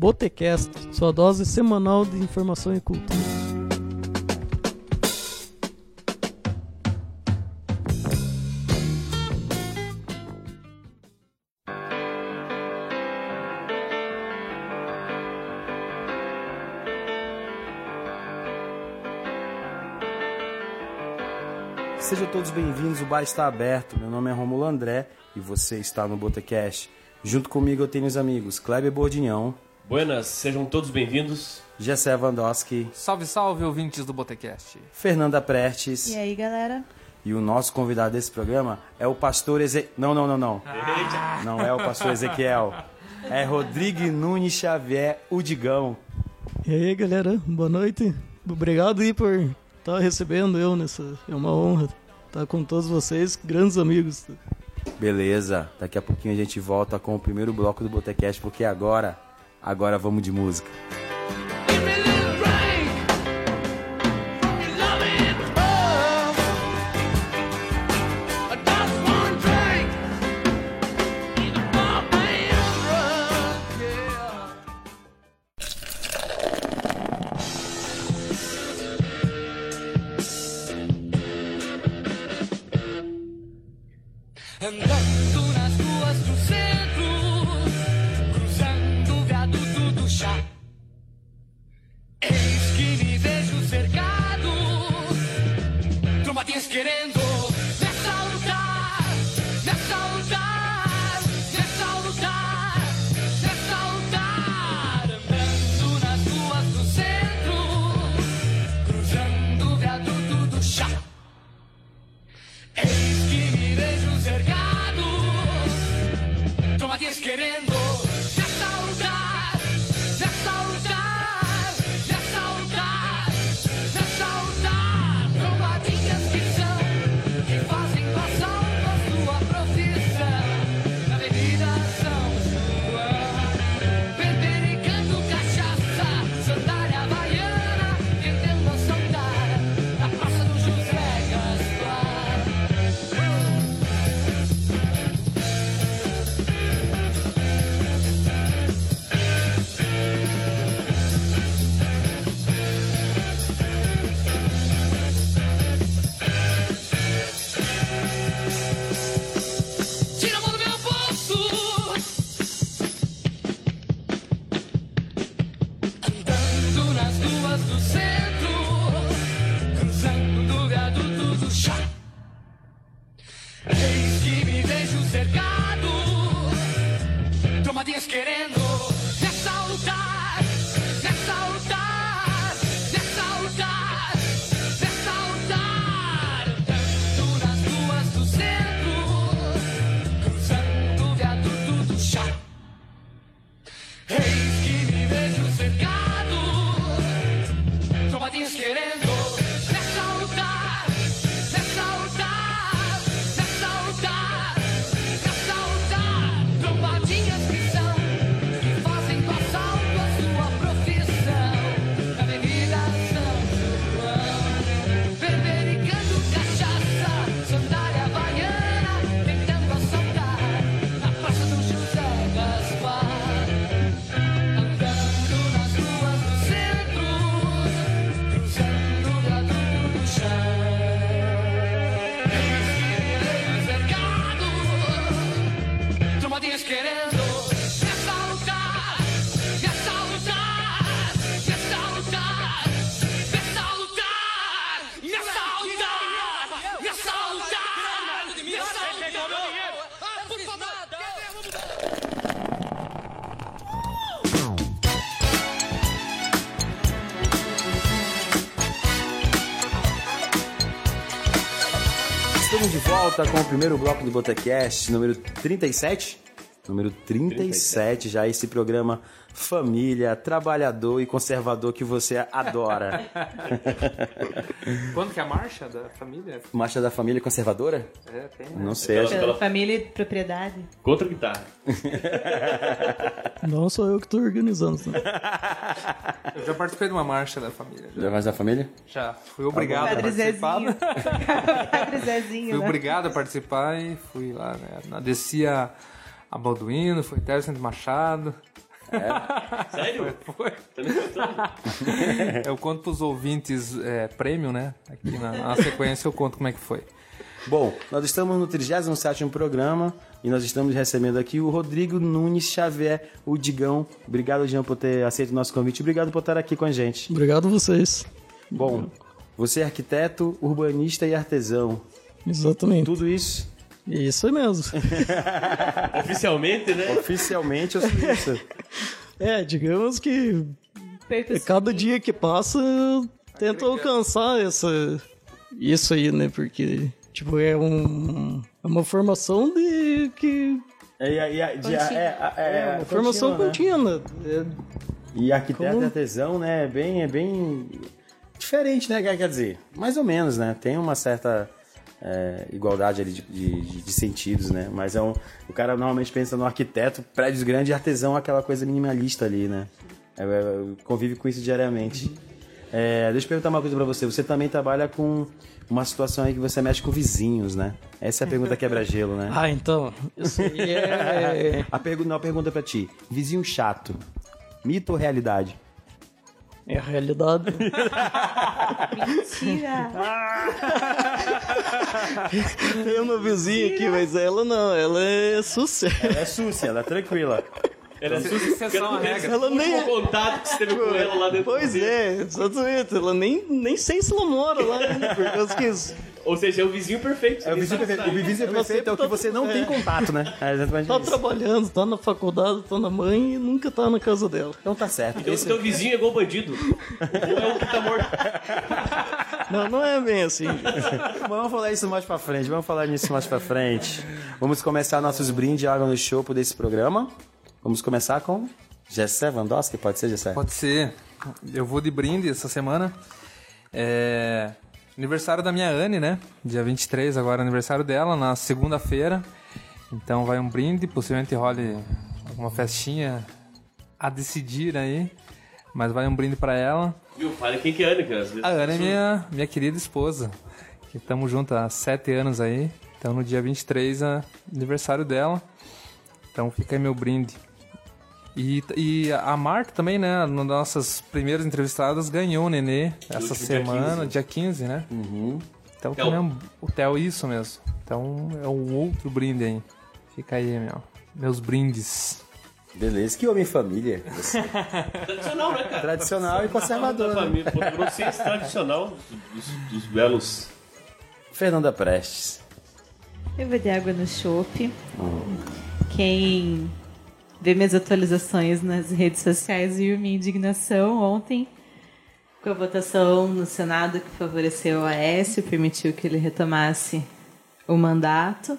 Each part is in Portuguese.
Botecast, sua dose semanal de informação e cultura. Sejam todos bem-vindos, o bar está aberto. Meu nome é Romulo André e você está no Botecast. Junto comigo eu tenho os amigos Kleber Bordinhão, Buenas, sejam todos bem-vindos. Gessé Vandoski, Salve, salve, ouvintes do Botecast. Fernanda Prestes E aí, galera? e o nosso convidado desse programa é o pastor Eze... Não, não, não, não. Não é o pastor Ezequiel. É Rodrigo Nunes Xavier, o Digão. E aí, galera, boa noite. Obrigado aí por estar recebendo eu nessa. É uma honra estar com todos vocês, grandes amigos. Beleza, daqui a pouquinho a gente volta com o primeiro bloco do Botecast, porque agora, agora vamos de música. Volta com o primeiro bloco do Botecast, número 37. Número 37, já esse programa família, trabalhador e conservador que você adora. Quando que é a marcha da família? Marcha da família conservadora? É, tem. né? Não sei. acho- Pela família e propriedade. Contra a guitarra. Não sou eu que estou organizando. né? Eu já participei de uma marcha da família. Já, Já mais da família? já fui obrigado a Padre participar. Padre Zezinho, Fui né? obrigado a participar e fui lá, né? Descia a Balduino, foi Centro Machado. Sério? Foi. Tá me contando? Eu conto pros ouvintes é, prêmio, né? Aqui na, na sequência eu conto como é que foi. Bom, nós estamos no 37º programa e nós estamos recebendo aqui o Rodrigo Nunes Xavier, o Digão. Obrigado, Jean, por ter aceito o nosso convite. Obrigado por estar aqui com a gente. Obrigado a vocês. Bom, você é arquiteto, urbanista e artesão. Exatamente. Tudo isso, Isso mesmo. Oficialmente, né? oficialmente, eu sou isso. É, digamos que cada dia que passa eu tento alcançar essa, isso aí, né? Porque, tipo, é, um, é uma formação de que. É, é, é, de- é, é, É, é, uma formação contínua, né? contínua. É, E arquiteto Como? e artesão, né, é bem, é bem diferente, né, quer dizer, mais ou menos, né, tem uma certa é, igualdade ali de, de- de- sentidos, né, mas é um, o cara normalmente pensa no arquiteto, prédios grandes e artesão, aquela coisa minimalista ali, né, é, é, convive com isso diariamente. É, deixa eu perguntar uma coisa pra você, você também trabalha com uma situação aí que você mexe com vizinhos, né, essa é a pergunta quebra-gelo, né. Ah, então. Isso aí é. A pergunta, não, a pergunta pra ti, vizinho chato, mito ou realidade? É a realidade. Mentira. Tem uma vizinha aqui, mas ela não, ela é sucesso. Ela é súcia, ela é tranquila. Exceção à regra. Ela nem O contato que você teve com ela lá dentro. Pois é, exatamente. Ela nem, nem sei se ela mora lá, né? Por causa que isso. Ou seja, é o vizinho perfeito. É o vizinho perfeito. O vizinho perfeito é o que você não tem é. contato, né? É exatamente tá isso. trabalhando, tá na faculdade, tá na mãe e nunca tá na casa dela. Então tá certo. Então, Esse- teu vizinho é igual bandido. O bom é o que tá morto. Não, não é bem assim. Vamos falar isso mais pra frente, vamos falar nisso mais pra frente. Vamos começar nossos brindes de água no chopo desse programa. Vamos começar com Gessé Vandowski, pode ser, Gessé? Pode ser. Eu vou de brinde essa semana. É aniversário da minha Anne, né? Dia 23, agora é aniversário dela, na segunda-feira. Então vai um brinde, possivelmente role alguma festinha a decidir aí. Mas vai um brinde pra ela. Viu? Fala quem que é Ana, cara. Às vezes A Ana é minha, minha querida esposa. Que estamos juntos há sete anos aí. Então no dia 23 é aniversário dela. Então fica aí meu brinde. E, e a Marta também, né? Nas nossas primeiras entrevistadas, ganhou o nenê essa último dia semana, 15. dia 15, né? Então Theo. também é um- o Theo, isso mesmo. Então é um outro brinde aí. Fica aí, meu. Meus brindes. Beleza, que homem família. Tradicional, né, cara? Tradicional e conservador. Né? família. Grossense tradicional dos, dos belos. Fernanda Prestes. Eu vou de água no chope. Quem vê minhas atualizações nas redes sociais viu minha indignação ontem com a votação no Senado que favoreceu o Aécio, permitiu que ele retomasse o mandato.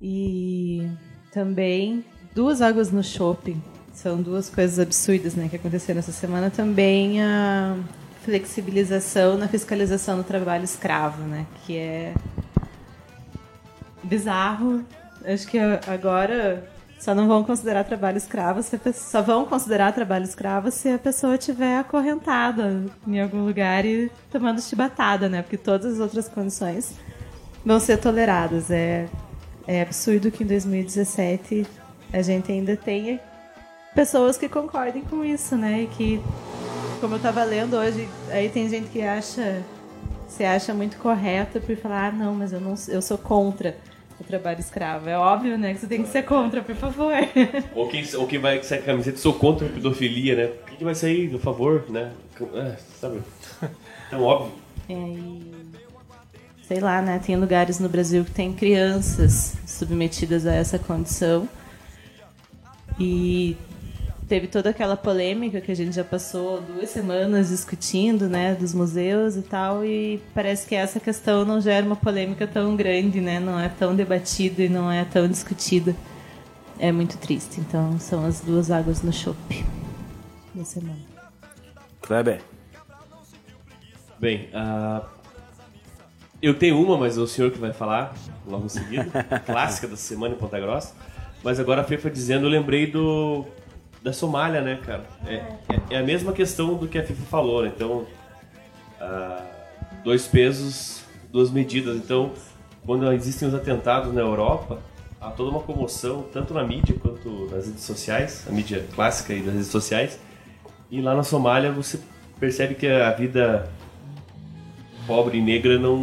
E também duas águas no shopping. São duas coisas absurdas né, que aconteceram essa semana. Também a flexibilização na fiscalização do trabalho escravo, né, que é bizarro. Acho que agora só não vão considerar trabalho escravo, se pessoa, só vão considerar trabalho escravo se a pessoa estiver acorrentada em algum lugar e tomando chibatada, né? Porque todas as outras condições vão ser toleradas. É, é absurdo que em 2017 a gente ainda tenha pessoas que concordem com isso, né? E que, como eu estava lendo hoje, aí tem gente que acha se acha muito correta por falar, ah, não, mas eu não eu sou contra o trabalho escravo. É óbvio, né, que você tem que ser contra, por favor. Ou quem, ou quem vai sair com a camiseta, sou contra a pedofilia, né? Quem que vai sair a favor, né? É, sabe? Então, óbvio. É, e, sei lá, né? Tem lugares no Brasil que tem crianças submetidas a essa condição. E teve toda aquela polêmica que a gente já passou duas semanas discutindo, né, dos museus e tal, e parece que essa questão não gera uma polêmica tão grande, né, não é tão debatida e não é tão discutida. É muito triste. Então, são as duas águas no chope da semana. Kleber. Bem, ah, eu tenho uma, mas é o senhor que vai falar logo em seguida. clássica da semana em Ponta Grossa. Mas agora a FIFA dizendo, eu lembrei do da Somália, né, cara? É, é, é a mesma questão do que a FIFA falou, né? Então, ah, dois pesos, duas medidas. Então, quando existem os atentados na Europa, há toda uma comoção, tanto na mídia quanto nas redes sociais, a mídia clássica e nas redes sociais. E lá na Somália você percebe que a vida pobre e negra não,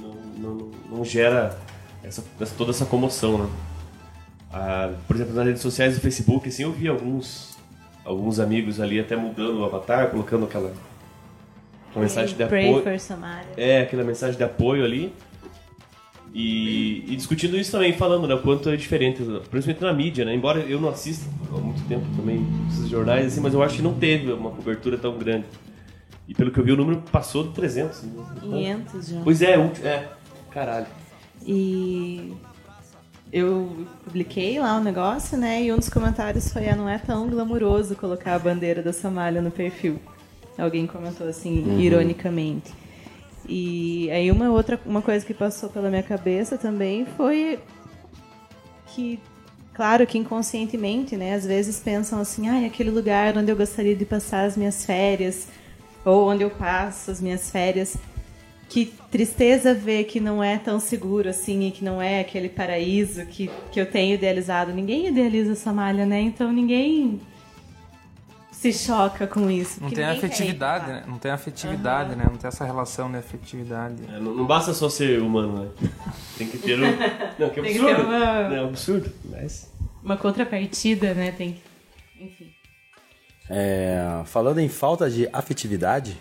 não, não, não gera essa- toda essa comoção, né? Ah, por exemplo, nas redes sociais do Facebook, assim, eu vi alguns, alguns amigos ali até mudando o avatar, colocando aquela, mensagem de apoio. É, aquela mensagem de apoio ali. E, e discutindo isso também, falando né, o quanto é diferente, principalmente na mídia, né? Embora eu não assista há muito tempo também esses jornais, assim, mas eu acho que não teve uma cobertura tão grande. E pelo que eu vi, o número passou de 300. né? 500 já. Pois é, é. Caralho. E eu publiquei lá o negócio, né? E um dos comentários foi: ah, não é tão glamuroso colocar a bandeira da Somália no perfil. Alguém comentou assim, ironicamente. E aí uma outra uma coisa que passou pela minha cabeça também foi que claro que inconscientemente, né, às vezes pensam assim, ah, aquele lugar onde eu gostaria de passar as minhas férias ou onde eu passo as minhas férias. Que tristeza ver que não é tão seguro assim e que não é aquele paraíso que, que eu tenho idealizado. Ninguém idealiza a Somália, né? Então ninguém se choca com isso. Não tem afetividade, lá. né? Não tem afetividade, né? Não tem essa relação de afetividade. É, não, não basta só ser humano, né? Tem que ter um. Não, que Tem que absurdo. ter uma- É um absurdo. Mas. Uma contrapartida, né? Tem que... Enfim. É, falando em falta de afetividade,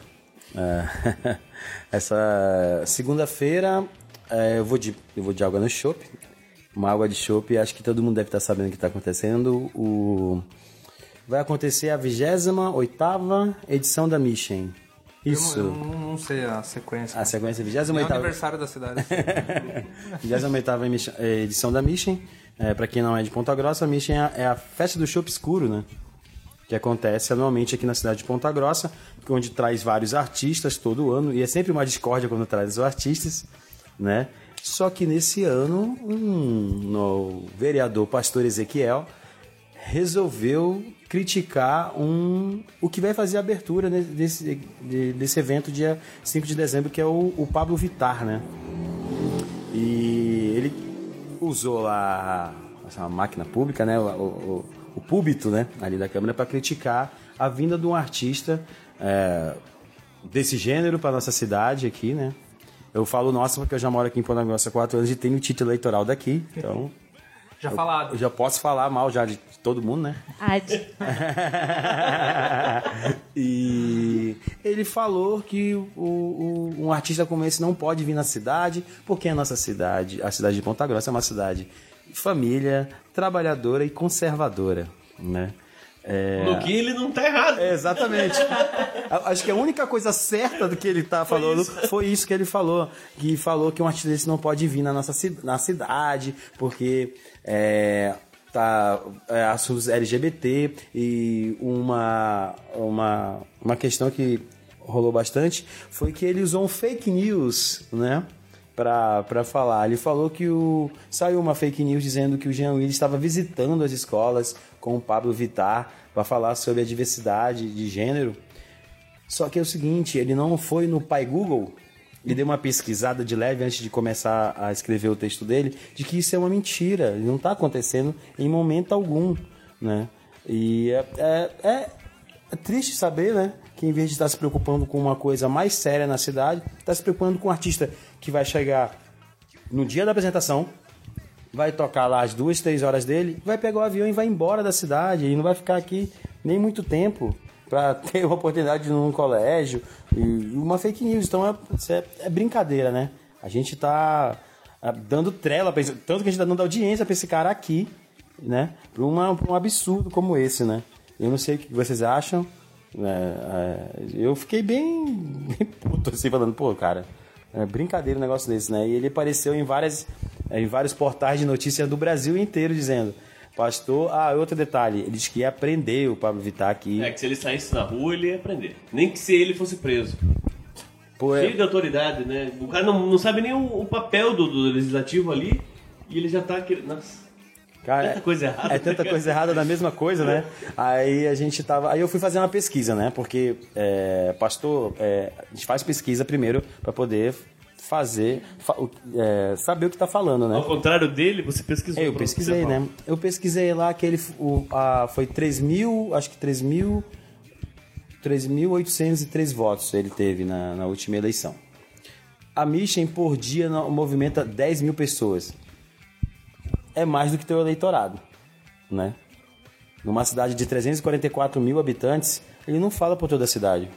é, essa segunda-feira é, eu, vou de, eu vou de água no chopp, uma água de chopp, acho que todo mundo deve estar sabendo o que está acontecendo. O, vai acontecer a 28ª edição da Mission. Isso. Eu, não- eu não, não sei a sequência. A sequência é o 28ª. aniversário da cidade. 28ª emiss- eh, edição da Mission. É, para quem não é de Ponta Grossa, a Mission é a, é a festa do chopp escuro, né? Que acontece anualmente aqui na cidade de Ponta Grossa, onde traz vários artistas todo ano, e é sempre uma discórdia quando traz os artistas, né? Só que nesse ano, um, no vereador pastor Ezequiel resolveu criticar um, o que vai fazer a abertura desse, de- desse evento dia 5 de dezembro, que é o, o Pablo Vittar, né? E ele usou lá essa máquina pública, né, o, o, o púlpito, né, ali da Câmara para criticar a vinda de um artista é, desse gênero para nossa cidade aqui, né? Eu falo nossa porque eu já moro aqui em Ponta Grossa há quatro anos e tenho o título eleitoral daqui, então Já eu falado. já posso falar mal já de todo mundo, né? Ad. e ele falou que o, o- um artista como esse não pode vir na cidade, porque a nossa cidade, a cidade de Ponta Grossa, é uma cidade de família, trabalhadora e conservadora, né? É, No que ele não tá errado. é, exatamente. Acho que a única coisa certa do que ele tá falando foi isso que ele falou. Que falou que um artista desse não pode vir na nossa na cidade, porque é, tá é, assuntos LGBT e uma, uma, uma questão que rolou bastante foi que ele usou um fake news, né? Pra falar. Ele falou que o, saiu uma fake news dizendo que o Jean Willis estava visitando as escolas com o Pablo Vittar para falar sobre a diversidade de gênero. Só que é o seguinte, ele não foi no pai Google e deu uma pesquisada de leve antes de começar a escrever o texto dele, de que isso é uma mentira, não está acontecendo em momento algum, né? E é, é, é- é triste saber, né? Que em vez de estar se preocupando com uma coisa mais séria na cidade, está se preocupando com um artista que vai chegar no dia da apresentação, vai tocar lá as duas, três horas dele, vai pegar o avião e vai embora da cidade. E não vai ficar aqui nem muito tempo para ter uma oportunidade num colégio e uma fake news. Então é, é, é brincadeira, né? A gente tá ah, dando trela, tanto que a gente tá dando audiência para esse cara aqui, né? Pra, uma, pra um absurdo como esse, né? Eu não sei o que vocês acham. né? É, eu fiquei bem, bem puto assim, falando, pô, cara, é brincadeira um negócio desse, né? E ele apareceu em várias em vários portais de notícias do Brasil inteiro dizendo, pastor, ah, outro detalhe, ele disse que ia prender o Pablo Vittar aqui. É que se ele saísse na rua, ele ia aprender. Nem que se ele fosse preso. Pô, é- Cheio de autoridade, né? O cara não, não sabe nem o, o papel do, do legislativo ali e ele já tá querendo. Nossa. Cara, Tanta coisa errada. É tanta coisa errada da mesma coisa, né? Aí a gente tava. Aí eu fui fazer uma pesquisa, né? Porque, é, pastor, é, a gente faz pesquisa primeiro para poder fazer, fa- o- é, saber o que tá falando, né? Ao contrário dele, você pesquisou. É, eu pesquisei, né? Eu pesquisei lá que ele o, a, foi 3 mil, acho que 3 mil, 3.803 votos ele teve na, na última eleição. A Mission por dia movimenta 10 mil pessoas. É mais do que teu eleitorado, né? Numa cidade de 344 mil habitantes, ele não fala por toda a cidade,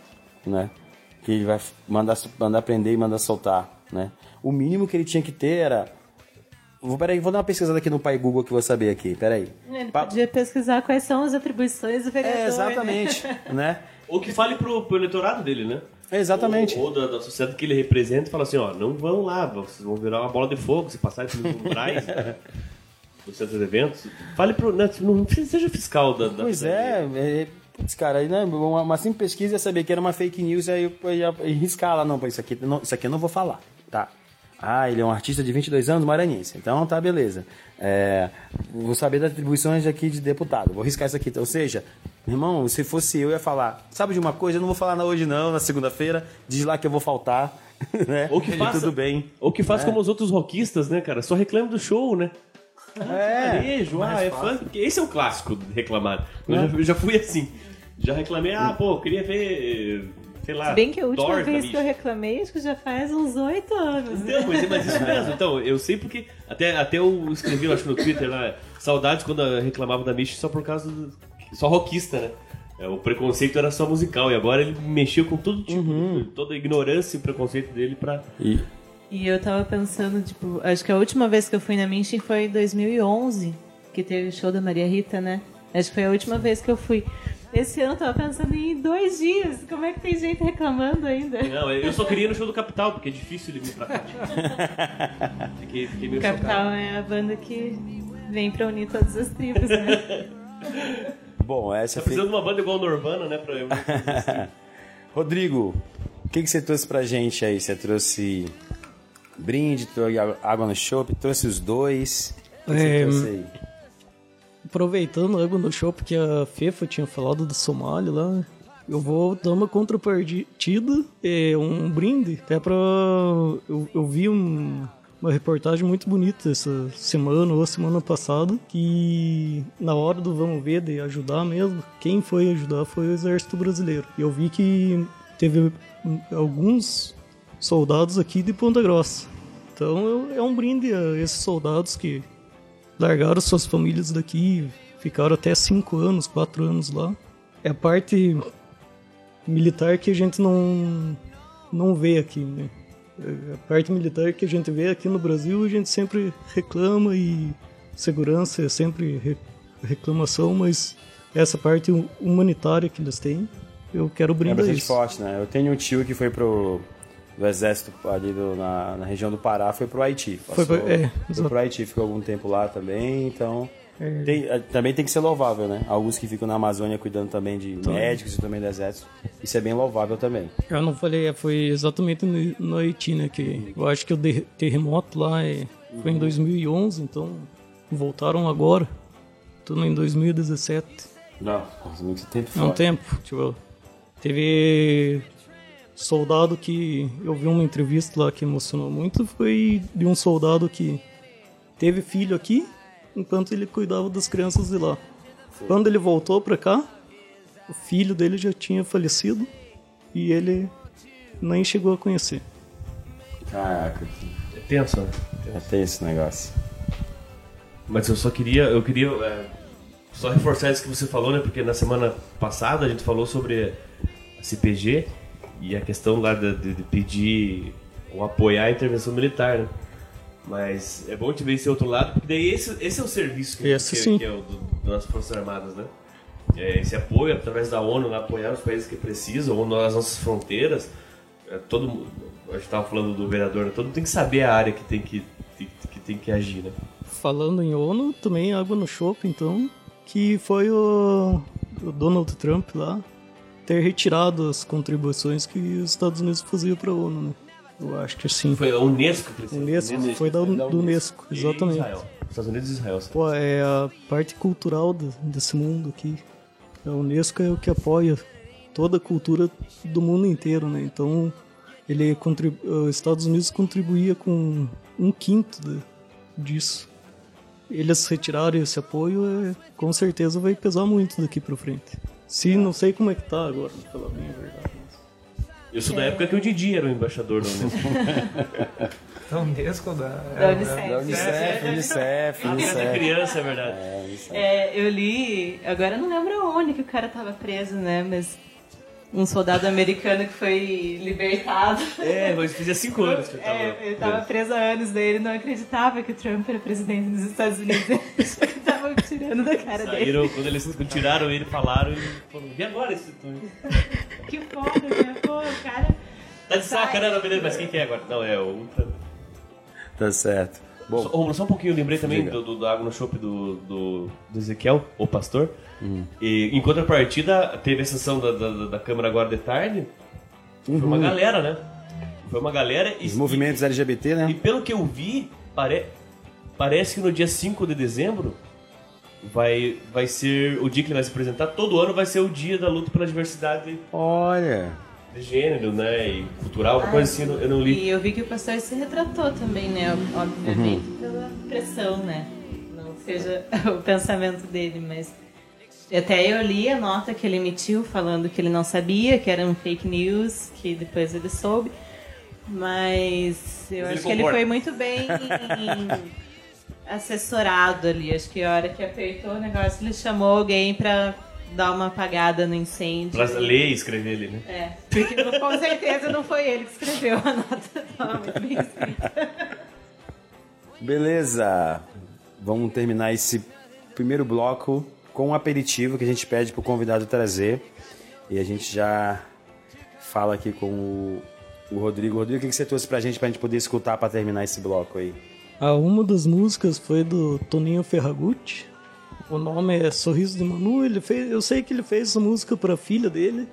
né? Que ele vai mandar, mandar prender e mandar soltar, né? O mínimo que ele tinha que ter era... Vou, peraí, vou dar uma pesquisada aqui no pai Google que eu vou saber aqui, peraí. Ele Pa- podia pesquisar quais são as atribuições do vereador. É, né? exatamente, né? Ou que fale pro, pro eleitorado dele, né? Exatamente. Ou, ou da, da sociedade que ele representa e fala assim, ó, não vão lá, vocês vão virar uma bola de fogo se passarem pelos umbrais do centro de eventos. Fale pro... Né, não precisa- seja fiscal da... da Pois é, é putz, cara, né, uma, uma simples pesquisa ia saber que era uma fake news, aí eu ia, riscar lá, não, isso aqui, não, isso aqui eu não vou falar, tá? Ah, ele é um artista de 22 anos, maranhense, então tá, beleza. É, vou saber das atribuições aqui de deputado, vou riscar isso aqui. Ou seja, meu irmão, se fosse eu, eu ia falar, sabe de uma coisa, eu não vou falar hoje não, na segunda-feira, diz lá que eu vou faltar, né? Ou que faça, tudo bem. Ou que faz como os outros rockistas, né, cara? Só reclame do show, né? É, Sertanejo, ah, é fã. Esse é o clássico de reclamar. Eu, já, eu já fui assim. Já reclamei, ah, pô, eu queria ver, sei lá. Se bem que a última vez que eu reclamei, acho que já faz uns oito anos. né? Não, mas, é- mas isso mesmo. Então, eu sei porque. Até, até eu escrevi, eu acho, no Twitter lá, saudades quando eu reclamava da Mish só por causa do. Só rockista, né? É, o preconceito era só musical e agora ele mexeu com todo tipo, Uhum. toda a ignorância e o preconceito dele pra. E, E eu tava pensando, tipo, acho que a última vez que eu fui na Minchin foi em 2011, que teve o show da Maria Rita, né? Acho que foi a última vez que eu fui. Esse ano eu tava pensando em dois dias. Como é que tem gente reclamando ainda? Não, eu só queria ir no show do Capital, porque é difícil ele vir pra cá. fiquei, fiquei meio Capital chocado. é a banda que vem pra unir todas as tribos, né? bom, essa Tá foi... precisando de uma banda igual a Nirvana, né? Pra eu... Rodrigo, o que, que você trouxe pra gente aí? Você trouxe brinde, trouxe água no chopp, trouxe os dois. Que, que É, trouxe? Aproveitando a água no show, porque a Fefa tinha falado do Somália lá, eu vou dar uma contrapartida, é, um brinde, até pra... Eu, eu vi um- uma reportagem muito bonita essa semana ou semana passada, que na hora do vamos ver, de ajudar mesmo, quem foi ajudar foi o Exército Brasileiro. E eu vi que teve alguns soldados aqui de Ponta Grossa. Então é um brinde a esses soldados que largaram suas famílias daqui, ficaram até 5 anos, 4 anos lá. É a parte militar que a gente não, não vê aqui, né? É A parte militar que a gente vê aqui no Brasil, a gente sempre reclama e segurança é sempre re- reclamação, mas essa parte hu- humanitária que eles têm, eu quero É brindar bastante isso. forte, né? Eu tenho um tio que foi pro do exército ali do- na, na região do Pará, foi pro Haiti. Foi Passou- pra- é, foi pro Haiti, ficou algum tempo lá também, então... É. tem- eh, também tem que ser louvável, né? Alguns que ficam na Amazônia cuidando também de médicos e também do exército. Isso é bem louvável também. Eu não falei, é, foi exatamente no, no Haiti, né? Que eu acho que o terremoto lá é, foi em 2011, então voltaram agora. Tudo em 2017. Não, muito tempo É um tempo. Tipo, teve soldado que eu vi uma entrevista lá que emocionou muito. Foi de um soldado que teve filho aqui enquanto ele cuidava das crianças de lá. Quando ele voltou pra cá, o filho dele já tinha falecido e ele nem chegou a conhecer. Caraca, É tenso, né? é tenso esse negócio. Mas eu só queria, eu queria é, só reforçar isso que você falou, né? Porque na semana passada a gente falou sobre a CPG e a questão lá de, de- de pedir ou apoiar a intervenção militar, né? Mas é bom te ver esse outro lado, porque daí esse, esse é o serviço que, Esse que- que é o do, das Forças Armadas, né? É, esse apoio através da ONU, lá, apoiar os países que precisam, ou nas nossas fronteiras. É, todo mundo, a gente estava falando do vereador, né? todo mundo tem que saber a área que tem que, que, que tem que agir, né? Falando em ONU, também água no chope, então, que foi o, o Donald Trump lá ter retirado as contribuições que os Estados Unidos faziam para a ONU, né? Eu acho que sim. Foi a Unesco que precisa. Unesco, foi da, do Unesco, E exatamente. Israel. Estados Unidos e Israel. sabe? Pô, é a parte cultural do- desse mundo aqui. A Unesco é o que apoia toda a cultura do mundo inteiro, né? Então, ele contribu- Estados Unidos contribuía com um quinto de- disso. Eles retiraram esse apoio, é, com certeza vai pesar muito daqui pra frente. Se não sei como é que tá agora, pra falar bem a verdade. Eu sou da época que o Didi era o embaixador da Unesco. Da Unesco, da... Da Unicef. Da Unicef, Unicef, Ah, Unicef. criança, é verdade. É, eu li, agora eu não lembro onde que o cara tava preso, né? Mas um soldado americano que foi libertado. É, mas fazia cinco anos que eu tava. É, ele tava preso há anos, daí ele não acreditava que o Trump era presidente dos Estados Unidos. Tava tirando da cara dele. Saíram, quando eles tiraram ele, falaram e falaram, e agora esse Tony? Que foda, né? Pô, o cara. Tá de saca, né? Não, beleza, mas quem que é agora? Não, é o Ultra. Tá certo. Bom, Só, Romulo, só um pouquinho, eu lembrei também Diga. do, do, do Água no Chopp do, do, do Ezequiel, o pastor. E em contrapartida, teve a sessão da, da, da Câmara agora de tarde. Foi uma galera, né? Foi uma galera. E, os movimentos LGBT, E, e né? pelo que eu vi, pare, parece que no dia 5 de dezembro vai, vai ser o dia que ele vai se apresentar. Todo ano vai ser o dia da luta pela diversidade Olha. De gênero, né? E cultural, uma coisa assim, eu não- eu não li. E eu vi que o pastor se retratou também, né? Obviamente, pela pressão, né? Não seja o pensamento dele, mas. Até eu li a nota que ele emitiu falando que ele não sabia, que era um fake news, que depois ele soube. Mas eu Mas ele acho que ele foi muito bem assessorado ali. Acho que a hora que apertou o negócio, ele chamou alguém pra dar uma apagada no incêndio. Pra ler e escrever ele, né? É, porque não- com certeza não foi ele que escreveu a nota. Bem escrita. Beleza. Vamos terminar esse primeiro bloco com um aperitivo que a gente pede pro convidado trazer. E a gente já fala aqui com o, o Rodrigo. Rodrigo, o que que você trouxe pra gente pra gente poder escutar pra terminar esse bloco aí? Ah, uma das músicas foi do Toninho Ferragutti. O nome é Sorriso de Manu. Ele fez, eu sei que ele fez essa música para a filha dele,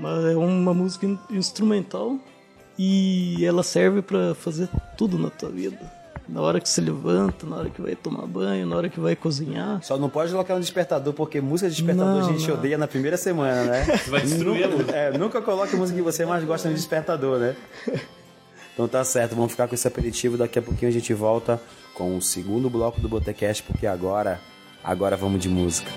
mas é uma música in- instrumental e ela serve para fazer tudo na tua vida. Na hora que se levanta, na hora que vai tomar banho, na hora que vai cozinhar. Só não pode colocar um despertador, porque música de despertador Não, a gente não. odeia na primeira semana, né? Você vai destruir nunca, é, nunca coloque música que você mais gosta no despertador, né? Então tá certo, vamos ficar com esse aperitivo. Daqui a pouquinho a gente volta com o segundo bloco do Botecast, porque agora, agora vamos de música.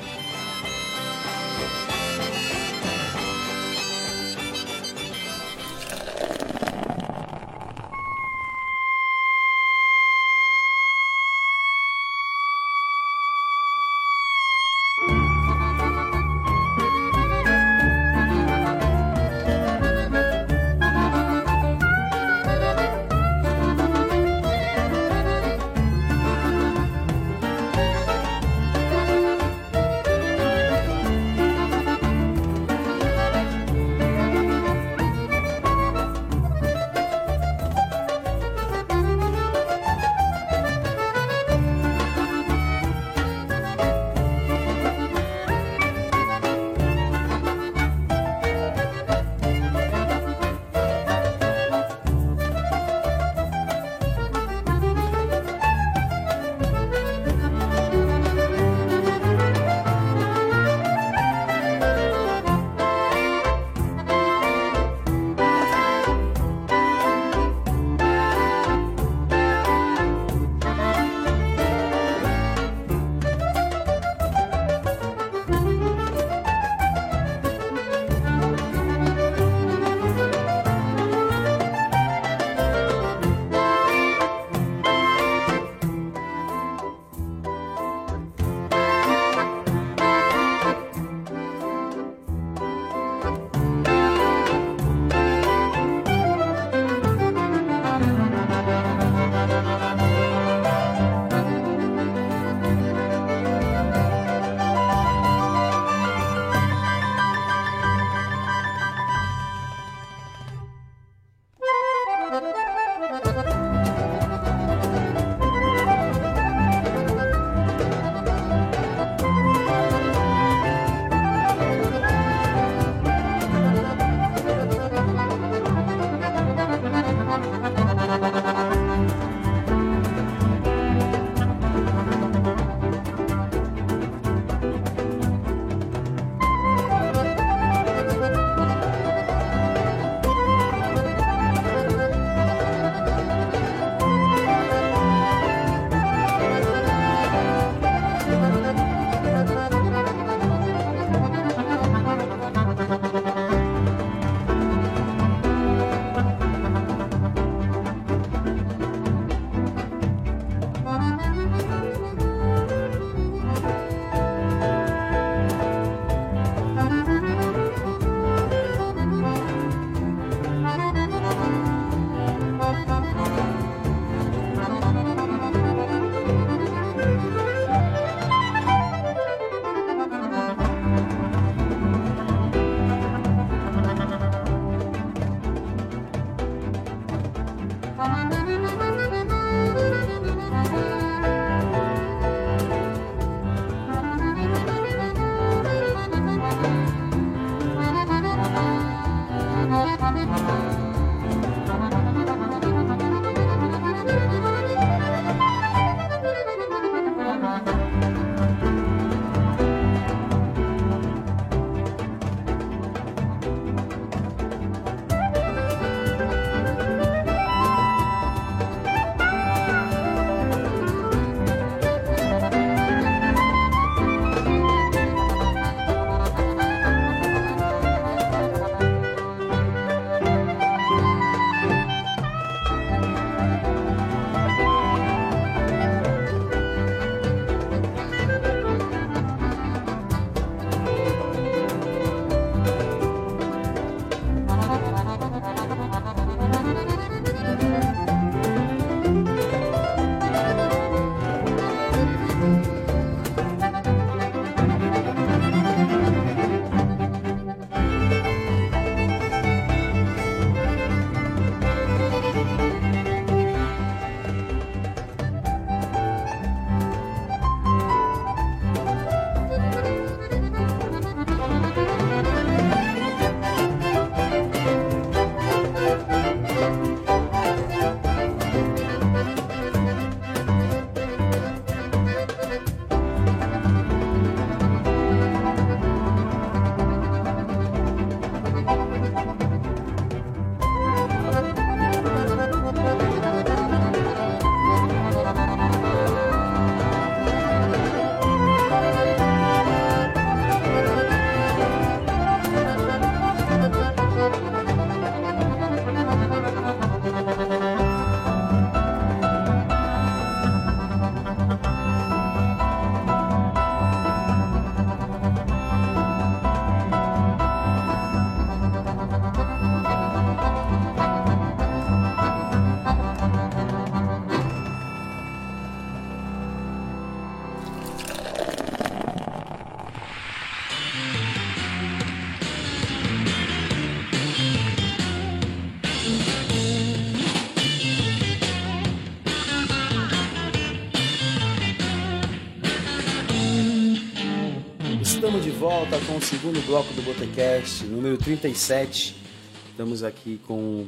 Volta com o segundo bloco do Botecast, número 37. Estamos aqui com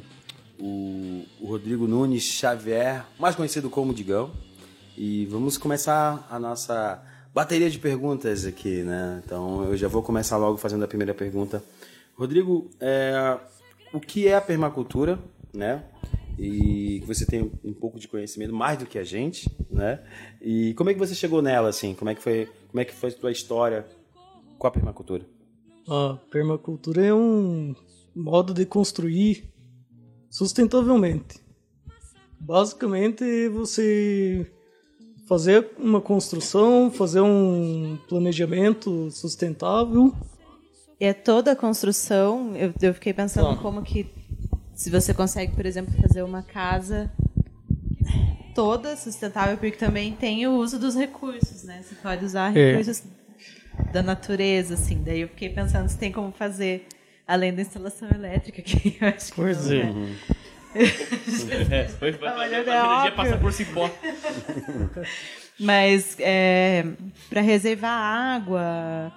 o, Rodrigo Nunes Xavier, mais conhecido como Digão. E vamos começar a nossa bateria de perguntas aqui, né? Então eu já vou começar logo fazendo a primeira pergunta. Rodrigo, é, o que é a permacultura, né? E você tem um pouco de conhecimento mais do que a gente, né? E como é que você chegou nela, assim? Como é que foi, como é que foi a tua história com a permacultura? A permacultura é um modo de construir sustentavelmente. Basicamente, é você fazer uma construção, fazer um planejamento sustentável. É toda a construção. Eu, eu fiquei pensando Tá. como que se você consegue, por exemplo, fazer uma casa toda sustentável, porque também tem o uso dos recursos, né? Você pode usar É. da natureza, assim. Daí eu fiquei pensando se tem como fazer além da instalação elétrica, que eu acho que Pois não, é. né? É, foi pra mas fazer é a energia óbvio. passar por cipó. Mas é, para reservar água,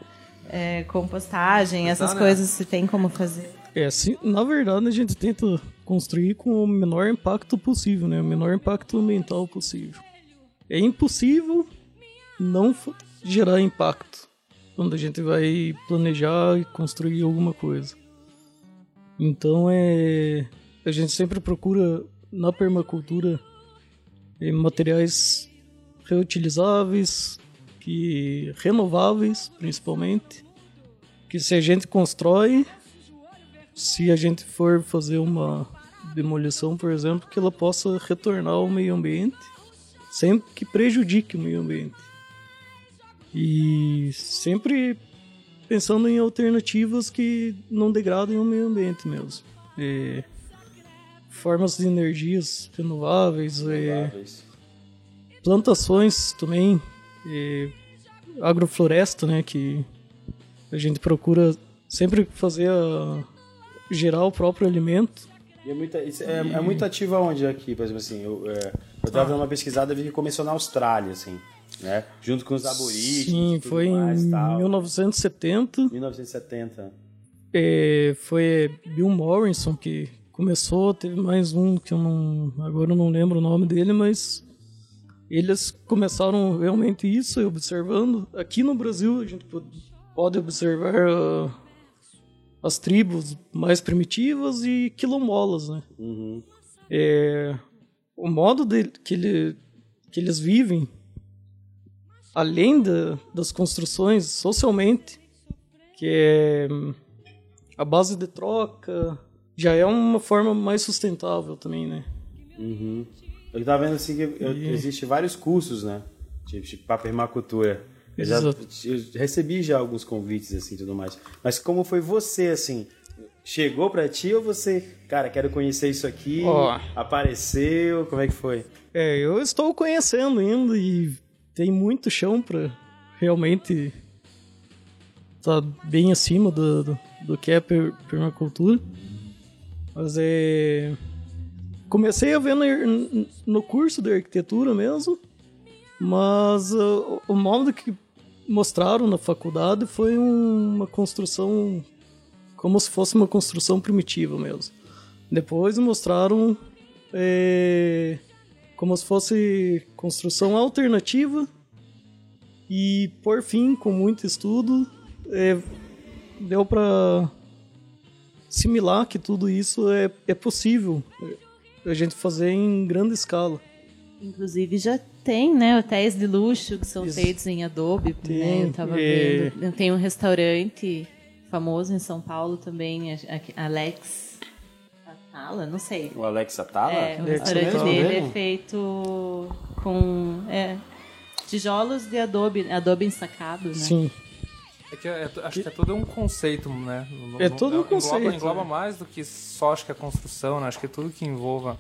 é, compostagem, essas né? coisas, se tem como fazer. É, assim, na verdade a gente tenta construir com o menor impacto possível, né? O menor impacto ambiental possível. É impossível não gerar impacto quando a gente vai planejar e construir alguma coisa. Então é a gente sempre procura na permacultura eh, materiais reutilizáveis, que renováveis, principalmente, que se a gente constrói se a gente for fazer uma demolição, por exemplo, que ela possa retornar ao meio ambiente sem que prejudique o meio ambiente. E sempre pensando em alternativas que não degradem o meio ambiente mesmo. É, formas de energias renováveis, é, plantações também, é, agrofloresta, né, que a gente procura sempre fazer a, gerar o próprio alimento. E é, muito, é, é muito ativo aonde aqui, por exemplo, assim, eu, é, eu tava dando uma pesquisada e vi que começou na Austrália, assim, né? Junto com os aborígenes. Sim, foi mais, em tal. 1970. 1970. É, foi Bill Morrison que começou, teve mais um que eu não. Agora eu não lembro o nome dele, mas eles começaram realmente isso, observando. Aqui no Brasil a gente po- pode observar ah, as tribos mais primitivas e quilombolas, né? Uhum. É, o modo de, que, ele, que eles vivem, além da- das construções socialmente, que é hum, a base de troca, já é uma forma mais sustentável também, né? Uhum. Eu tava vendo assim que E- existe vários cursos, né? Tipo, pra permacultura. Eu já eu recebi já alguns convites assim tudo mais. Mas como foi você, assim? Chegou pra ti ou você, cara, quero conhecer isso aqui? Ó. Apareceu? Como é que foi? É, eu estou conhecendo ainda e tem muito chão para realmente estar bem acima do, do, do que é per- permacultura. Mas é. Comecei a ver no, no curso de arquitetura mesmo, mas uh, o modo que mostraram na faculdade foi um- uma construção como se fosse uma construção primitiva mesmo. Depois mostraram é, como se fosse construção alternativa e por fim com muito estudo é, deu para assimilar que tudo isso é, é possível é, a gente fazer em grande escala Inclusive já tem, né, hotéis de luxo que são Isso. feitos em Adobe, Tem, né? Eu tava é. vendo. Tem um restaurante famoso em São Paulo também, Alex Atala, não sei. O Alex Atala? É, o Alex restaurante dele mesmo? é feito com é, tijolos de Adobe, Adobe ensacado, né? sim É que é- acho que é todo um conceito, né? No- É todo um engloba- conceito, Engloba né? mais do que só acho que a construção, né? Acho que é tudo que envolva.